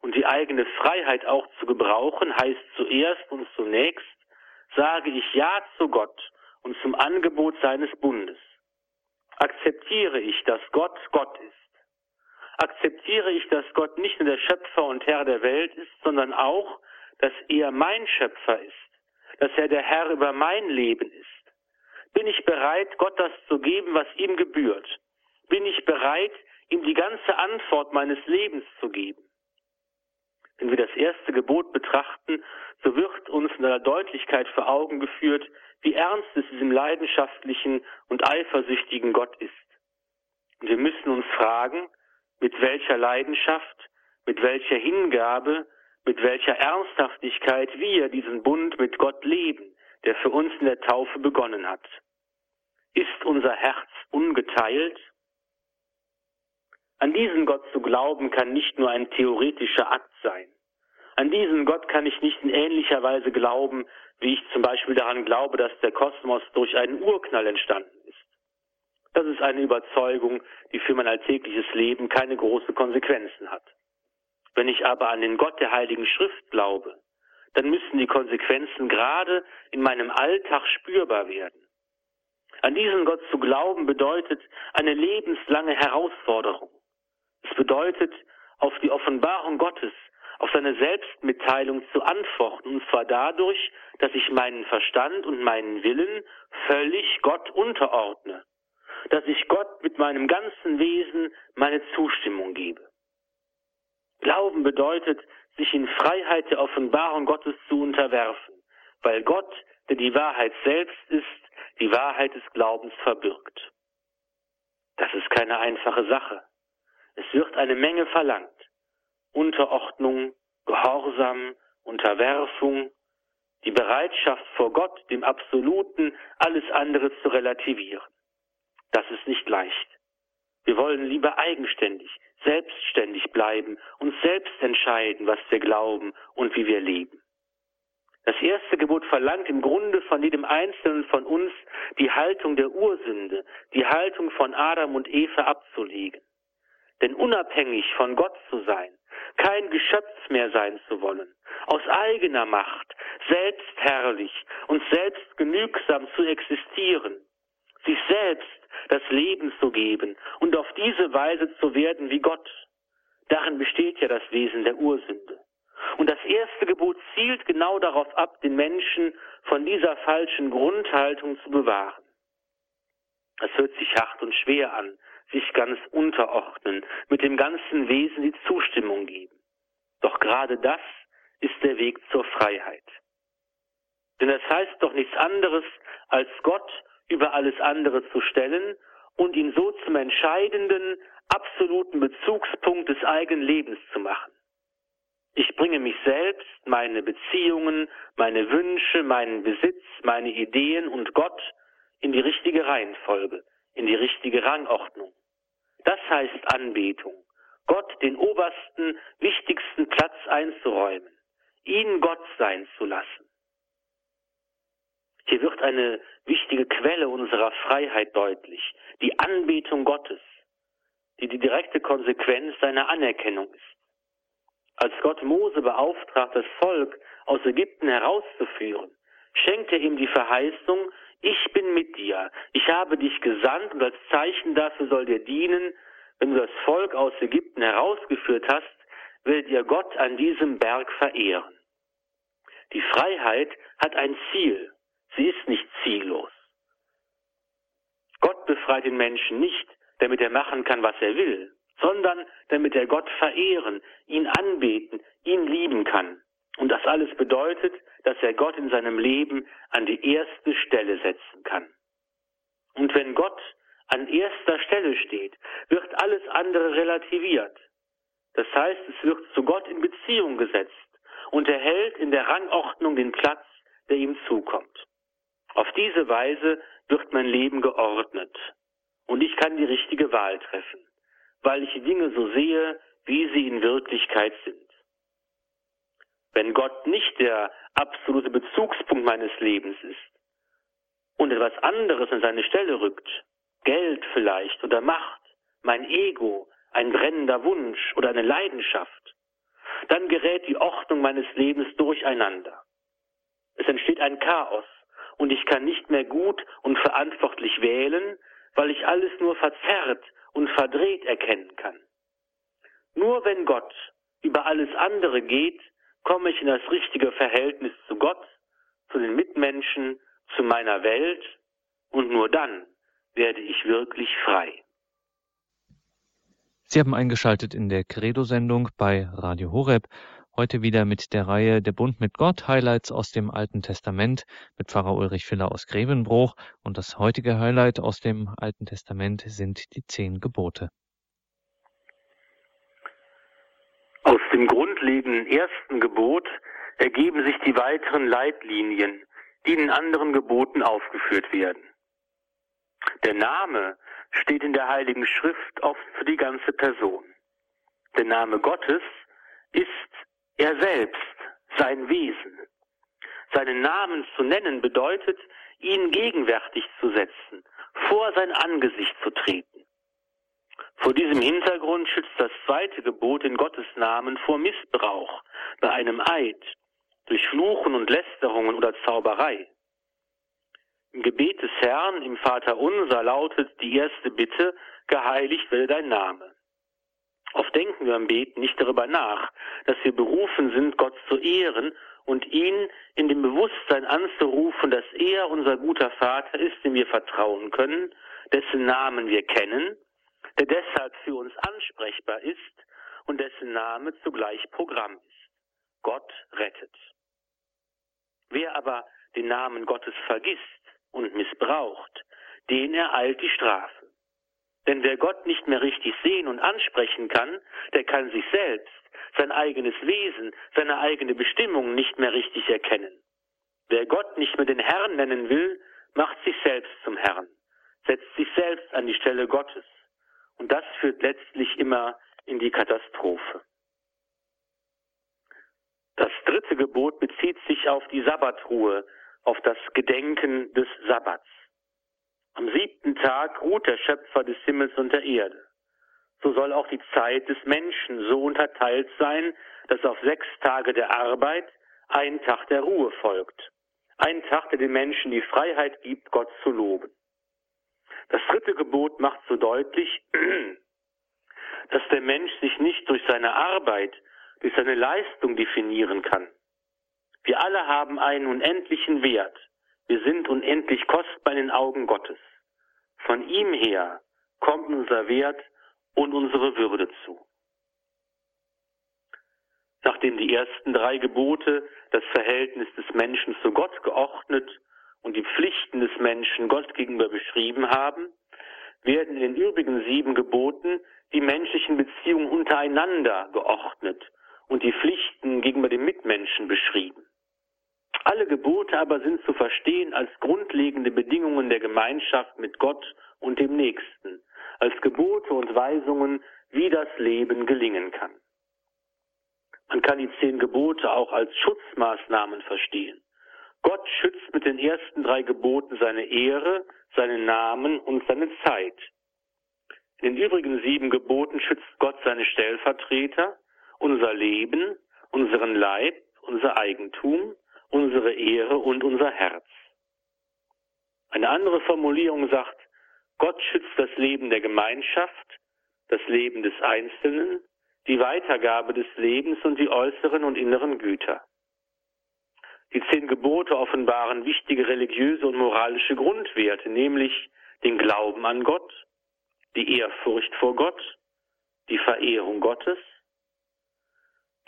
und die eigene Freiheit auch zu gebrauchen, heißt zuerst und zunächst, sage ich Ja zu Gott und zum Angebot seines Bundes. Akzeptiere ich, dass Gott Gott ist. Akzeptiere ich, dass Gott nicht nur der Schöpfer und Herr der Welt ist, sondern auch, dass er mein Schöpfer ist, dass er der Herr über mein Leben ist bin ich bereit, Gott das zu geben, was ihm gebührt? Bin ich bereit, ihm die ganze Antwort meines Lebens zu geben? Wenn wir das erste Gebot betrachten, so wird uns in aller Deutlichkeit vor Augen geführt, wie ernst es diesem leidenschaftlichen und eifersüchtigen Gott ist. Und wir müssen uns fragen, mit welcher Leidenschaft, mit welcher Hingabe, mit welcher Ernsthaftigkeit wir diesen Bund mit Gott leben, der für uns in der Taufe begonnen hat. Ist unser Herz ungeteilt? An diesen Gott zu glauben kann nicht nur ein theoretischer Akt sein. An diesen Gott kann ich nicht in ähnlicher Weise glauben, wie ich zum Beispiel daran glaube, dass der Kosmos durch einen Urknall entstanden. Das ist eine Überzeugung, die für mein alltägliches Leben keine großen Konsequenzen hat. Wenn ich aber an den Gott der Heiligen Schrift glaube, dann müssen die Konsequenzen gerade in meinem Alltag spürbar werden. An diesen Gott zu glauben bedeutet eine lebenslange Herausforderung. Es bedeutet, auf die Offenbarung Gottes, auf seine Selbstmitteilung zu antworten, und zwar dadurch, dass ich meinen Verstand und meinen Willen völlig Gott unterordne, dass ich Gott mit meinem ganzen Wesen meine Zustimmung gebe. Glauben bedeutet, sich in Freiheit der Offenbarung Gottes zu unterwerfen, weil Gott, der die Wahrheit selbst ist, die Wahrheit des Glaubens verbirgt. Das ist keine einfache Sache. Es wird eine Menge verlangt. Unterordnung, Gehorsam, Unterwerfung, die Bereitschaft vor Gott, dem Absoluten, alles andere zu relativieren. Das ist nicht leicht. Wir wollen lieber eigenständig, selbstständig bleiben, uns selbst entscheiden, was wir glauben und wie wir leben. Das erste Gebot verlangt im Grunde von jedem Einzelnen von uns die Haltung der Ursünde, die Haltung von Adam und Eva abzulegen. Denn unabhängig von Gott zu sein, kein Geschöpf mehr sein zu wollen, aus eigener Macht, selbstherrlich und selbstgenügsam zu existieren, sich selbst das Leben zu geben und auf diese Weise zu werden wie Gott. Darin besteht ja das Wesen der Ursünde. Und das erste Gebot zielt genau darauf ab, den Menschen von dieser falschen Grundhaltung zu bewahren. Es hört sich hart und schwer an, sich ganz unterordnen, mit dem ganzen Wesen die Zustimmung geben. Doch gerade das ist der Weg zur Freiheit. Denn das heißt doch nichts anderes, als Gott über alles andere zu stellen und ihn so zum entscheidenden, absoluten Bezugspunkt des eigenen Lebens zu machen. Ich bringe mich selbst, meine Beziehungen, meine Wünsche, meinen Besitz, meine Ideen und Gott in die richtige Reihenfolge, in die richtige Rangordnung. Das heißt Anbetung, Gott den obersten, wichtigsten Platz einzuräumen, ihn Gott sein zu lassen. Hier wird eine wichtige Quelle unserer Freiheit deutlich, die Anbetung Gottes, die die direkte Konsequenz seiner Anerkennung ist. Als Gott Mose beauftragt, das Volk aus Ägypten herauszuführen, schenkt er ihm die Verheißung, ich bin mit dir, ich habe dich gesandt und als Zeichen dafür soll dir dienen, wenn du das Volk aus Ägypten herausgeführt hast, werdet ihr Gott an diesem Berg verehren. Die Freiheit hat ein Ziel, sie ist nicht ziellos. Gott befreit den Menschen nicht, damit er machen kann, was er will sondern damit er Gott verehren, ihn anbeten, ihn lieben kann. Und das alles bedeutet, dass er Gott in seinem Leben an die erste Stelle setzen kann. Und wenn Gott an erster Stelle steht, wird alles andere relativiert. Das heißt, es wird zu Gott in Beziehung gesetzt und erhält in der Rangordnung den Platz, der ihm zukommt. Auf diese Weise wird mein Leben geordnet und ich kann die richtige Wahl treffen weil ich die Dinge so sehe, wie sie in Wirklichkeit sind. Wenn Gott nicht der absolute Bezugspunkt meines Lebens ist und etwas anderes an seine Stelle rückt, Geld vielleicht oder Macht, mein Ego, ein brennender Wunsch oder eine Leidenschaft, dann gerät die Ordnung meines Lebens durcheinander. Es entsteht ein Chaos und ich kann nicht mehr gut und verantwortlich wählen, weil ich alles nur verzerrt und verdreht erkennen kann. Nur wenn Gott über alles andere geht, komme ich in das richtige Verhältnis zu Gott, zu den Mitmenschen, zu meiner Welt und nur dann werde ich wirklich frei. Sie haben eingeschaltet in der Credo-Sendung bei Radio Horeb. Heute wieder mit der Reihe Der Bund mit Gott, Highlights aus dem Alten Testament mit Pfarrer Ulrich Filler aus Grevenbruch. Und das heutige Highlight aus dem Alten Testament sind die zehn Gebote. Aus dem grundlegenden ersten Gebot ergeben sich die weiteren Leitlinien, die in anderen Geboten aufgeführt werden. Der Name steht in der Heiligen Schrift oft für die ganze Person. Der Name Gottes ist er selbst, sein Wesen. Seinen Namen zu nennen bedeutet, ihn gegenwärtig zu setzen, vor sein Angesicht zu treten. Vor diesem Hintergrund schützt das zweite Gebot in Gottes Namen vor Missbrauch bei einem Eid, durch Fluch Fluchen und Lästerungen oder Zauberei. Im Gebet des Herrn, im Vater unser, lautet die erste Bitte, geheiligt werde dein Name. Oft denken wir am Beten nicht darüber nach, dass wir berufen sind, Gott zu ehren und ihn in dem Bewusstsein anzurufen, dass er unser guter Vater ist, dem wir vertrauen können, dessen Namen wir kennen, der deshalb für uns ansprechbar ist und dessen Name zugleich Programm ist. Gott rettet. Wer aber den Namen Gottes vergisst und missbraucht, den ereilt die Strafe. Denn wer Gott nicht mehr richtig sehen und ansprechen kann, der kann sich selbst, sein eigenes Wesen, seine eigene Bestimmung nicht mehr richtig erkennen. Wer Gott nicht mehr den Herrn nennen will, macht sich selbst zum Herrn, setzt sich selbst an die Stelle Gottes. Und das führt letztlich immer in die Katastrophe. Das dritte Gebot bezieht sich auf die Sabbatruhe, auf das Gedenken des Sabbats. Am siebten Tag ruht der Schöpfer des Himmels und der Erde. So soll auch die Zeit des Menschen so unterteilt sein, dass auf sechs Tage der Arbeit ein Tag der Ruhe folgt. Ein Tag, der den Menschen die Freiheit gibt, Gott zu loben. Das dritte Gebot macht so deutlich, dass der Mensch sich nicht durch seine Arbeit, durch seine Leistung definieren kann. Wir alle haben einen unendlichen Wert. Wir sind unendlich kostbar in den Augen Gottes. Von ihm her kommt unser Wert und unsere Würde zu. Nachdem die ersten drei Gebote das Verhältnis des Menschen zu Gott geordnet und die Pflichten des Menschen Gott gegenüber beschrieben haben, werden in den übrigen sieben Geboten die menschlichen Beziehungen untereinander geordnet und die Pflichten gegenüber den Mitmenschen beschrieben. Alle Gebote aber sind zu verstehen als grundlegende Bedingungen der Gemeinschaft mit Gott und dem Nächsten, als Gebote und Weisungen, wie das Leben gelingen kann. Man kann die zehn Gebote auch als Schutzmaßnahmen verstehen. Gott schützt mit den ersten drei Geboten seine Ehre, seinen Namen und seine Zeit. In den übrigen sieben Geboten schützt Gott seine Stellvertreter, unser Leben, unseren Leib, unser Eigentum, unsere Ehre und unser Herz. Eine andere Formulierung sagt, Gott schützt das Leben der Gemeinschaft, das Leben des Einzelnen, die Weitergabe des Lebens und die äußeren und inneren Güter. Die zehn Gebote offenbaren wichtige religiöse und moralische Grundwerte, nämlich den Glauben an Gott, die Ehrfurcht vor Gott, die Verehrung Gottes,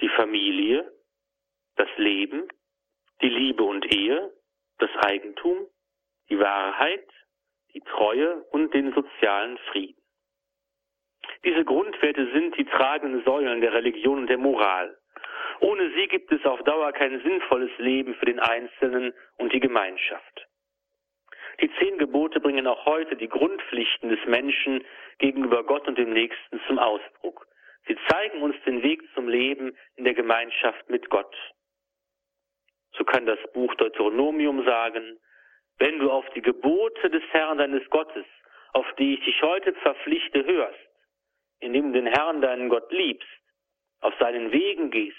die Familie, das Leben, die Liebe und Ehe, das Eigentum, die Wahrheit, die Treue und den sozialen Frieden. Diese Grundwerte sind die tragenden Säulen der Religion und der Moral. Ohne sie gibt es auf Dauer kein sinnvolles Leben für den Einzelnen und die Gemeinschaft. Die zehn Gebote bringen auch heute die Grundpflichten des Menschen gegenüber Gott und dem Nächsten zum Ausdruck. Sie zeigen uns den Weg zum Leben in der Gemeinschaft mit Gott. So kann das Buch Deuteronomium sagen, wenn du auf die Gebote des Herrn deines Gottes, auf die ich dich heute verpflichte, hörst, indem du den Herrn deinen Gott liebst, auf seinen Wegen gehst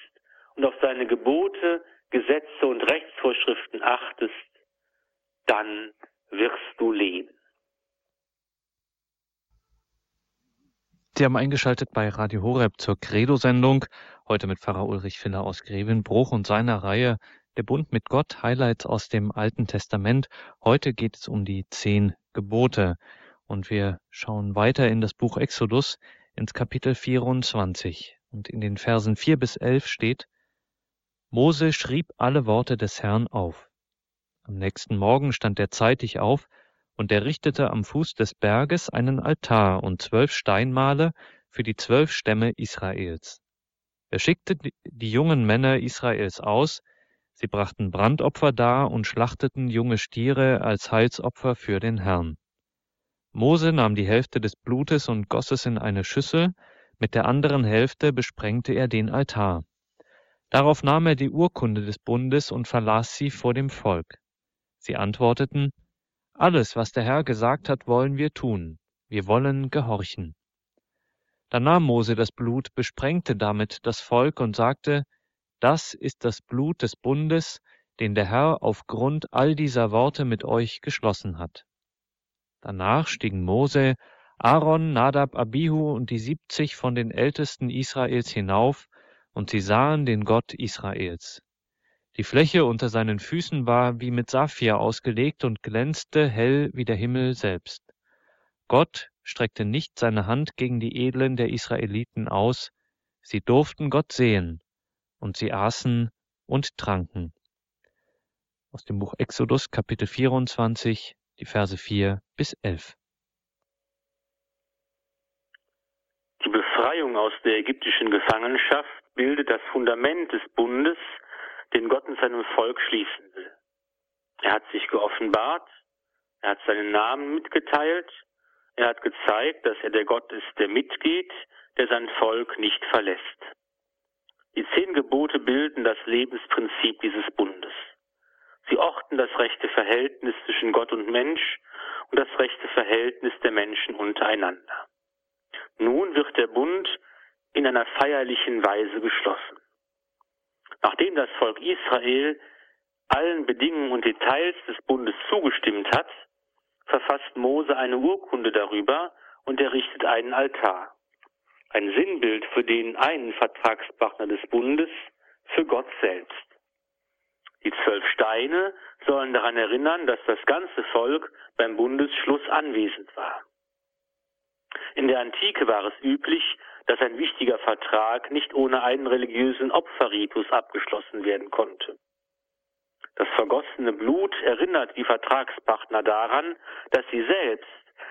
und auf seine Gebote, Gesetze und Rechtsvorschriften achtest, dann wirst du leben. Sie haben eingeschaltet bei Radio Horeb zur Credo-Sendung, heute mit Pfarrer Ulrich Filler aus Grevenbruch und seiner Reihe der Bund mit Gott, Highlights aus dem Alten Testament. Heute geht es um die zehn Gebote. Und wir schauen weiter in das Buch Exodus ins Kapitel 24. Und in den Versen 4 bis 11 steht, Mose schrieb alle Worte des Herrn auf. Am nächsten Morgen stand er zeitig auf und er richtete am Fuß des Berges einen Altar und zwölf Steinmale für die zwölf Stämme Israels. Er schickte die jungen Männer Israels aus, Sie brachten Brandopfer dar und schlachteten junge Stiere als Heilsopfer für den Herrn. Mose nahm die Hälfte des Blutes und goss es in eine Schüssel, mit der anderen Hälfte besprengte er den Altar. Darauf nahm er die Urkunde des Bundes und verlas sie vor dem Volk. Sie antworteten, Alles, was der Herr gesagt hat, wollen wir tun. Wir wollen gehorchen. Da nahm Mose das Blut, besprengte damit das Volk und sagte, Das ist das Blut des Bundes, den der Herr aufgrund all dieser Worte mit euch geschlossen hat. Danach stiegen Mose, Aaron, Nadab, Abihu und die siebzig von den Ältesten Israels hinauf, und sie sahen den Gott Israels. Die Fläche unter seinen Füßen war wie mit Saphir ausgelegt und glänzte hell wie der Himmel selbst. Gott streckte nicht seine Hand gegen die Edlen der Israeliten aus, sie durften Gott sehen, und sie aßen und tranken. Aus dem Buch Exodus Kapitel 24, die Verse 4 bis 11. Die Befreiung aus der ägyptischen Gefangenschaft bildet das Fundament des Bundes, den Gott mit seinem Volk schließen will. Er hat sich geoffenbart, er hat seinen Namen mitgeteilt, er hat gezeigt, dass er der Gott ist, der mitgeht, der sein Volk nicht verlässt. Die zehn Gebote bilden das Lebensprinzip dieses Bundes. Sie orten das rechte Verhältnis zwischen Gott und Mensch und das rechte Verhältnis der Menschen untereinander. Nun wird der Bund in einer feierlichen Weise geschlossen. Nachdem das Volk Israel allen Bedingungen und Details des Bundes zugestimmt hat, verfasst Mose eine Urkunde darüber und errichtet einen Altar. Ein Sinnbild für den einen Vertragspartner des Bundes, für Gott selbst. Die zwölf Steine sollen daran erinnern, dass das ganze Volk beim Bundesschluss anwesend war. In der Antike war es üblich, dass ein wichtiger Vertrag nicht ohne einen religiösen Opferritus abgeschlossen werden konnte. Das vergossene Blut erinnert die Vertragspartner daran, dass sie selbst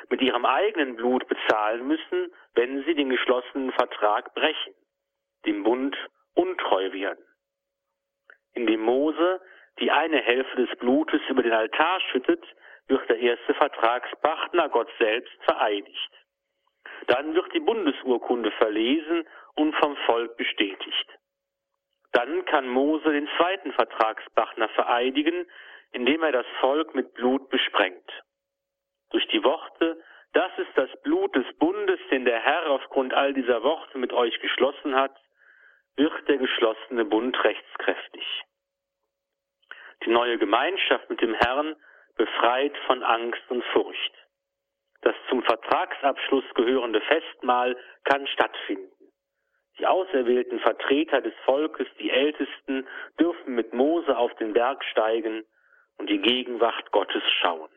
mit ihrem eigenen Blut bezahlen müssen, wenn sie den geschlossenen Vertrag brechen, dem Bund untreu werden. Indem Mose die eine Hälfte des Blutes über den Altar schüttet, wird der erste Vertragspartner Gott selbst vereidigt. Dann wird die Bundesurkunde verlesen und vom Volk bestätigt. Dann kann Mose den zweiten Vertragspartner vereidigen, indem er das Volk mit Blut besprengt. Durch die Worte, das ist das Blut des Bundes, den der Herr aufgrund all dieser Worte mit euch geschlossen hat, wird der geschlossene Bund rechtskräftig. Die neue Gemeinschaft mit dem Herrn befreit von Angst und Furcht. Das zum Vertragsabschluss gehörende Festmahl kann stattfinden. Die auserwählten Vertreter des Volkes, die Ältesten, dürfen mit Mose auf den Berg steigen und die Gegenwart Gottes schauen.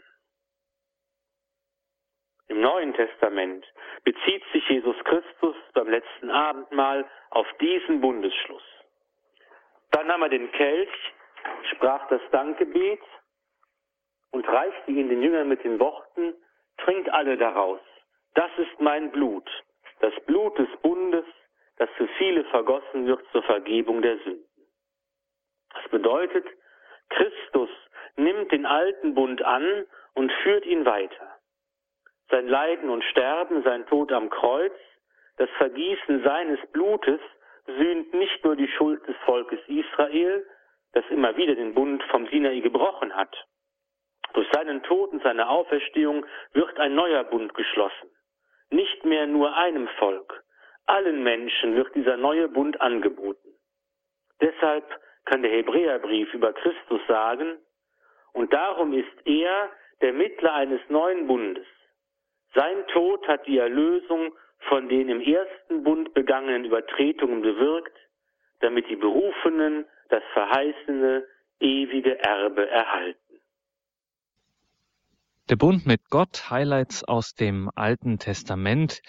Im Neuen Testament bezieht sich Jesus Christus beim letzten Abendmahl auf diesen Bundesschluss. Dann nahm er den Kelch, sprach das Dankgebet und reichte ihn den Jüngern mit den Worten, trinkt alle daraus. Das ist mein Blut, das Blut des Bundes, das für viele vergossen wird zur Vergebung der Sünden. Das bedeutet, Christus nimmt den alten Bund an und führt ihn weiter. Sein Leiden und Sterben, sein Tod am Kreuz, das Vergießen seines Blutes sühnt nicht nur die Schuld des Volkes Israel, das immer wieder den Bund vom Sinai gebrochen hat, durch seinen Tod und seine Auferstehung wird ein neuer Bund geschlossen. Nicht mehr nur einem Volk, allen Menschen wird dieser neue Bund angeboten. Deshalb kann der Hebräerbrief über Christus sagen, und darum ist er der Mittler eines neuen Bundes. Sein Tod hat die Erlösung von den im ersten Bund begangenen Übertretungen bewirkt, damit die Berufenen das verheißene ewige Erbe erhalten. Der Bund mit Gott, Highlights aus dem Alten Testament.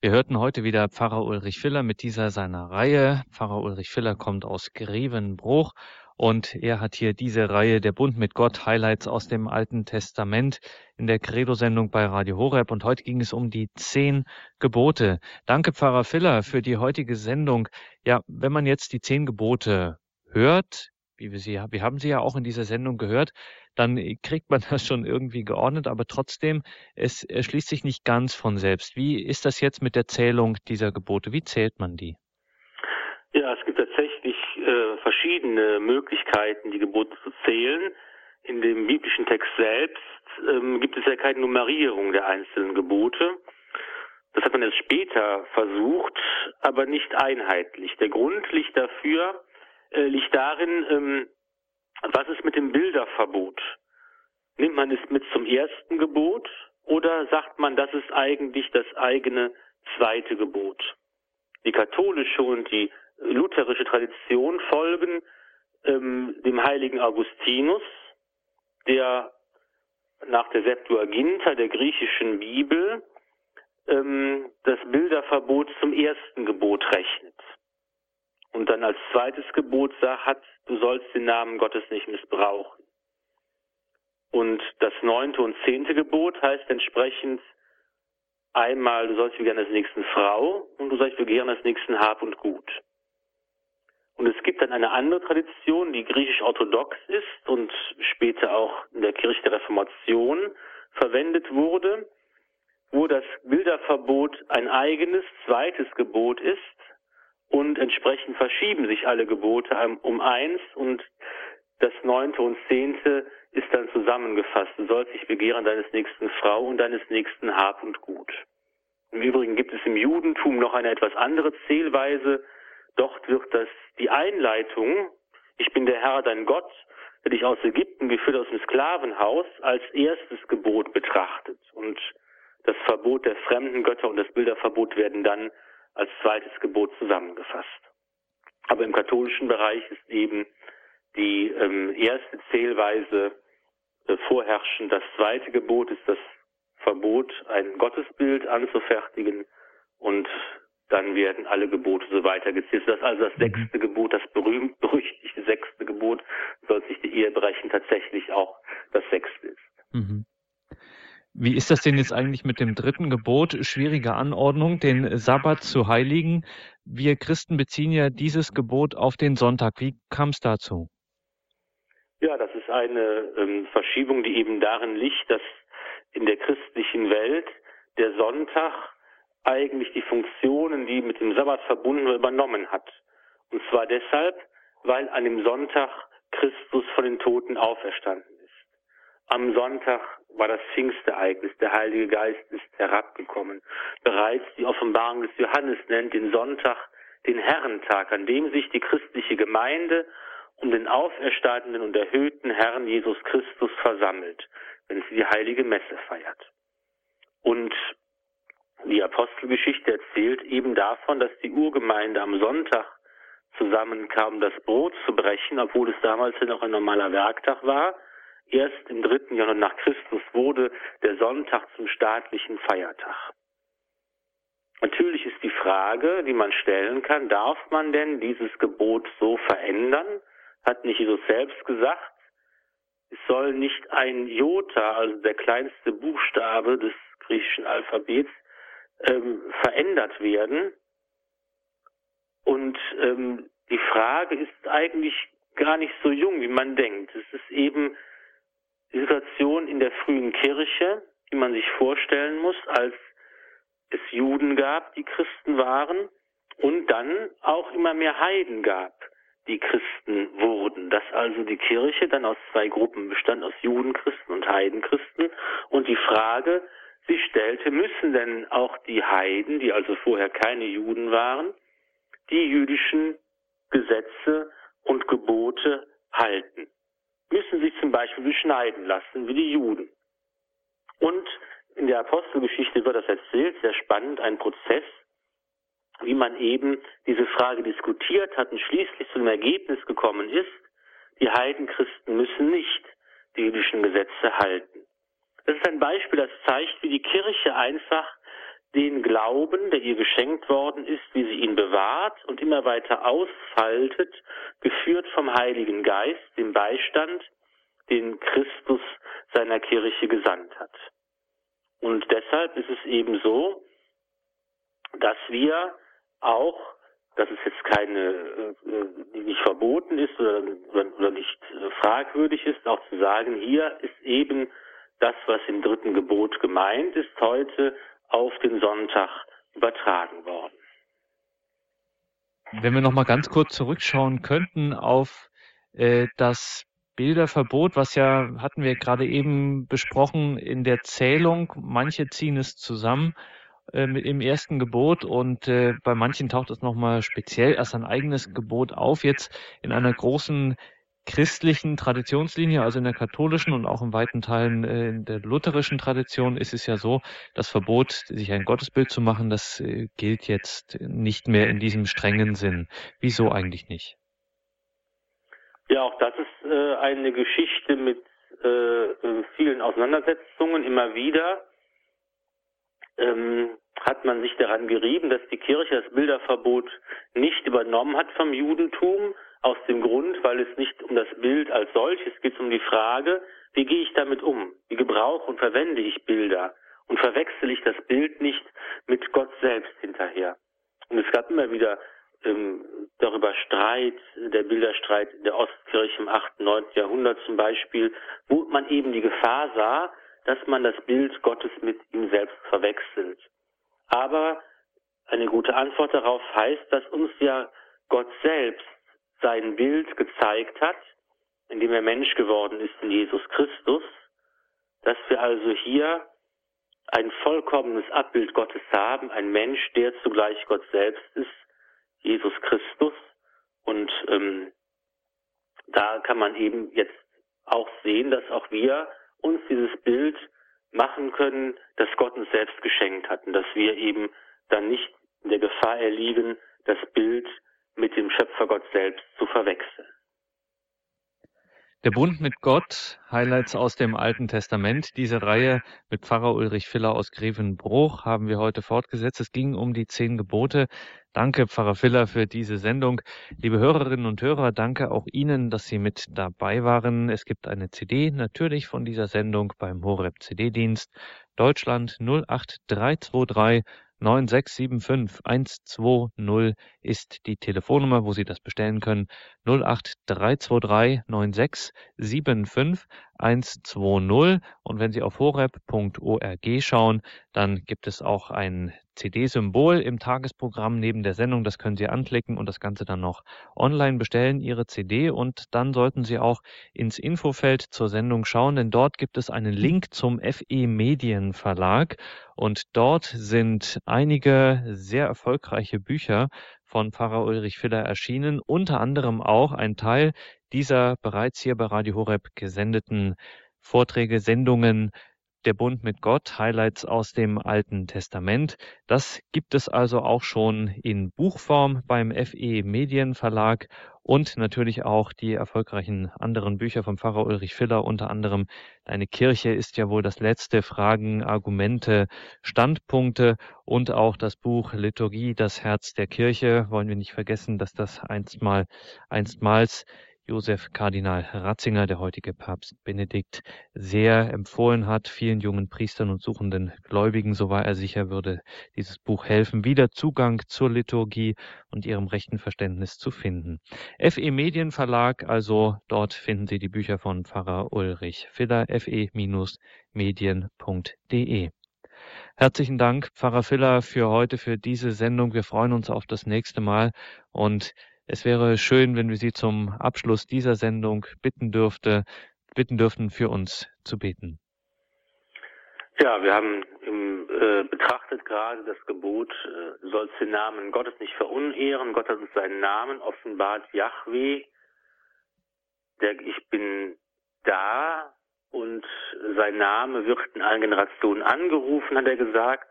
Wir hörten heute wieder Pfarrer Ulrich Filler mit dieser seiner Reihe. Pfarrer Ulrich Filler kommt aus Grevenbruch und er hat hier diese Reihe Der Bund mit Gott, Highlights aus dem Alten Testament in der Credo-Sendung bei Radio Horeb und heute ging es um die zehn Gebote. Danke Pfarrer Filler für die heutige Sendung. Ja, wenn man jetzt die zehn Gebote hört, wie wir sie, wir haben sie ja auch in dieser Sendung gehört, dann kriegt man das schon irgendwie geordnet, aber trotzdem, es erschließt sich nicht ganz von selbst. Wie ist das jetzt mit der Zählung dieser Gebote? Wie zählt man die? Ja, es gibt tatsächlich äh, verschiedene Möglichkeiten, die Gebote zu zählen. In dem biblischen Text selbst ähm, gibt es ja keine Nummerierung der einzelnen Gebote. Das hat man erst später versucht, aber nicht einheitlich. Der Grund liegt dafür äh, liegt darin, ähm, was ist mit dem Bilderverbot? Nimmt man es mit zum ersten Gebot oder sagt man, das ist eigentlich das eigene zweite Gebot? Die katholische und die lutherische Tradition folgen ähm, dem heiligen Augustinus, der nach der Septuaginta der griechischen Bibel ähm, das Bilderverbot zum ersten Gebot rechnet. Und dann als zweites Gebot sagt, du sollst den Namen Gottes nicht missbrauchen. Und das neunte und zehnte Gebot heißt entsprechend einmal, du sollst begehren als nächsten Frau und du sollst begehren als nächsten Hab und Gut. Und es gibt dann eine andere Tradition, die griechisch-orthodox ist und später auch in der Kirche der Reformation verwendet wurde, wo das Bilderverbot ein eigenes zweites Gebot ist und entsprechend verschieben sich alle Gebote um eins und das neunte und zehnte ist dann zusammengefasst. Du sollst dich begehren deines nächsten Frau und deines nächsten Hab und Gut. Im Übrigen gibt es im Judentum noch eine etwas andere Zählweise. Dort wird das die Einleitung, ich bin der Herr dein Gott, der dich aus Ägypten geführt aus dem Sklavenhaus, als erstes Gebot betrachtet. Und das Verbot der fremden Götter und das Bilderverbot werden dann als zweites Gebot zusammengefasst. Aber im katholischen Bereich ist eben die ähm, erste Zählweise äh, vorherrschend. Das zweite Gebot ist das Verbot, ein Gottesbild anzufertigen und dann werden alle Gebote so weitergezählt. Das ist also das mhm. sechste Gebot, das berühmt-berüchtigte sechste Gebot, soll sich die Ehe brechen, tatsächlich auch das sechste ist. Mhm. Wie ist das denn jetzt eigentlich mit dem dritten Gebot? Schwierige Anordnung, den Sabbat zu heiligen. Wir Christen beziehen ja dieses Gebot auf den Sonntag. Wie kam es dazu? Ja, das ist eine ähm, Verschiebung, die eben darin liegt, dass in der christlichen Welt der Sonntag eigentlich die Funktionen, die mit dem Sabbat verbunden waren, übernommen hat. Und zwar deshalb, weil an dem Sonntag Christus von den Toten auferstanden ist. Am Sonntag war das Pfingstereignis, der Heilige Geist ist herabgekommen. Bereits die Offenbarung des Johannes nennt den Sonntag den Herrentag, an dem sich die christliche Gemeinde um den auferstandenen und erhöhten Herrn Jesus Christus versammelt, wenn sie die heilige Messe feiert. Und die Apostelgeschichte erzählt eben davon, dass die Urgemeinde am Sonntag zusammenkam, das Brot zu brechen, obwohl es damals ja noch ein normaler Werktag war. Erst im dritten Jahrhundert nach Christus wurde der Sonntag zum staatlichen Feiertag. Natürlich ist die Frage, die man stellen kann, darf man denn dieses Gebot so verändern? Hat nicht Jesus selbst gesagt, es soll nicht ein Jota, also der kleinste Buchstabe des griechischen Alphabets, ähm, verändert werden. Und ähm, die Frage ist eigentlich gar nicht so jung, wie man denkt. Es ist eben die Situation in der frühen Kirche, die man sich vorstellen muss, als es Juden gab, die Christen waren, und dann auch immer mehr Heiden gab, die Christen wurden. Dass also die Kirche dann aus zwei Gruppen bestand, aus Judenchristen und Heidenchristen. Und die Frage, sich stellte, müssen denn auch die Heiden, die also vorher keine Juden waren, die jüdischen Gesetze und Gebote halten? Müssen sich zum Beispiel beschneiden lassen wie die Juden? Und in der Apostelgeschichte wird das erzählt, sehr spannend, ein Prozess, wie man eben diese Frage diskutiert hat und schließlich zu dem Ergebnis gekommen ist, die Heidenchristen müssen nicht die jüdischen Gesetze halten. Das ist ein Beispiel, das zeigt, wie die Kirche einfach den Glauben, der ihr geschenkt worden ist, wie sie ihn bewahrt und immer weiter ausfaltet, geführt vom Heiligen Geist, dem Beistand, den Christus seiner Kirche gesandt hat. Und deshalb ist es eben so, dass wir auch, dass es jetzt keine, äh, die nicht verboten ist oder, oder nicht fragwürdig ist, auch zu sagen, hier ist eben das, was im dritten Gebot gemeint ist, heute auf den Sonntag übertragen worden. Wenn wir noch mal ganz kurz zurückschauen könnten auf äh, das Bilderverbot, was ja hatten wir gerade eben besprochen in der Zählung. Manche ziehen es zusammen äh, im ersten Gebot und äh, bei manchen taucht es nochmal speziell als ein eigenes Gebot auf. Jetzt in einer großen christlichen Traditionslinie, also in der katholischen und auch in weiten Teilen äh, in der lutherischen Tradition ist es ja so, das Verbot, sich ein Gottesbild zu machen, das äh, gilt jetzt nicht mehr in diesem strengen Sinn. Wieso eigentlich nicht? Ja, auch das ist äh, eine Geschichte mit äh, vielen Auseinandersetzungen immer wieder. Ähm, hat man sich daran gerieben, dass die Kirche das Bilderverbot nicht übernommen hat vom Judentum, aus dem Grund, weil es nicht um das Bild als solches geht, um die Frage, wie gehe ich damit um? Wie gebrauche und verwende ich Bilder? Und verwechsel ich das Bild nicht mit Gott selbst hinterher? Und es gab immer wieder ähm, darüber Streit, der Bilderstreit der Ostkirche im 8., 9. Jahrhundert zum Beispiel, wo man eben die Gefahr sah, dass man das Bild Gottes mit ihm selbst verwechselt. Aber eine gute Antwort darauf heißt, dass uns ja Gott selbst sein Bild gezeigt hat, indem er Mensch geworden ist in Jesus Christus, dass wir also hier ein vollkommenes Abbild Gottes haben, ein Mensch, der zugleich Gott selbst ist, Jesus Christus. Und ähm, da kann man eben jetzt auch sehen, dass auch wir uns dieses Bild machen können, das Gott uns selbst geschenkt hat und dass wir eben dann nicht in der Gefahr erliegen, das Bild mit dem Schöpfergott selbst zu verwechseln. Der Bund mit Gott, Highlights aus dem Alten Testament. Diese Reihe mit Pfarrer Ulrich Filler aus Grevenbruch haben wir heute fortgesetzt. Es ging um die zehn Gebote. Danke, Pfarrer Filler, für diese Sendung. Liebe Hörerinnen und Hörer, danke auch Ihnen, dass Sie mit dabei waren. Es gibt eine CD natürlich von dieser Sendung beim Horeb CD-Dienst Deutschland 08323 9675 120 ist die Telefonnummer, wo Sie das bestellen können. 08323 9675 120. Und wenn Sie auf horeb.org schauen, dann gibt es auch ein CD-Symbol im Tagesprogramm neben der Sendung. Das können Sie anklicken und das Ganze dann noch online bestellen, Ihre CD. Und dann sollten Sie auch ins Infofeld zur Sendung schauen, denn dort gibt es einen Link zum FE Medien Verlag. Und dort sind einige sehr erfolgreiche Bücher von Pfarrer Ulrich Filler erschienen, unter anderem auch ein Teil dieser bereits hier bei Radio Horeb gesendeten Vorträge, Sendungen der Bund mit Gott, Highlights aus dem Alten Testament. Das gibt es also auch schon in Buchform beim FE Medienverlag und natürlich auch die erfolgreichen anderen Bücher vom Pfarrer Ulrich Filler, unter anderem Deine Kirche ist ja wohl das letzte, Fragen, Argumente, Standpunkte und auch das Buch Liturgie, das Herz der Kirche. Wollen wir nicht vergessen, dass das einstmal, einstmals Josef Kardinal Ratzinger, der heutige Papst Benedikt, sehr empfohlen hat, vielen jungen Priestern und suchenden Gläubigen, so war er sicher, würde dieses Buch helfen, wieder Zugang zur Liturgie und ihrem rechten Verständnis zu finden. FE Medienverlag, also dort finden Sie die Bücher von Pfarrer Ulrich Filler, fe-medien.de. Herzlichen Dank, Pfarrer Filler, für heute, für diese Sendung. Wir freuen uns auf das nächste Mal und es wäre schön, wenn wir Sie zum Abschluss dieser Sendung bitten dürfte, bitten dürften, für uns zu beten. Ja, wir haben äh, betrachtet gerade das Gebot, äh, sollst den Namen Gottes nicht verunehren. Gott hat uns seinen Namen offenbart, Yahweh. Der Ich bin da und sein Name wird in allen Generationen angerufen, hat er gesagt.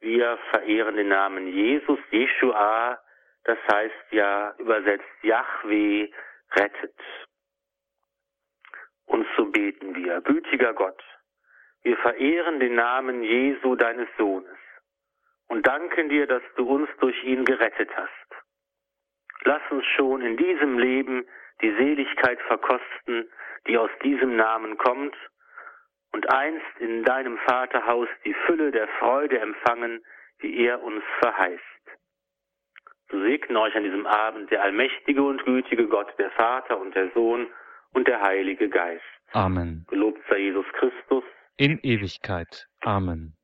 Wir verehren den Namen Jesus, Jeshua, das heißt ja übersetzt Yahweh rettet. Und so beten wir, gütiger Gott, wir verehren den Namen Jesu deines Sohnes und danken dir, dass du uns durch ihn gerettet hast. Lass uns schon in diesem Leben die Seligkeit verkosten, die aus diesem Namen kommt, und einst in deinem Vaterhaus die Fülle der Freude empfangen, die er uns verheißt. Segne euch an diesem Abend der allmächtige und gütige Gott, der Vater und der Sohn und der Heilige Geist. Amen. Gelobt sei Jesus Christus. In Ewigkeit. Amen.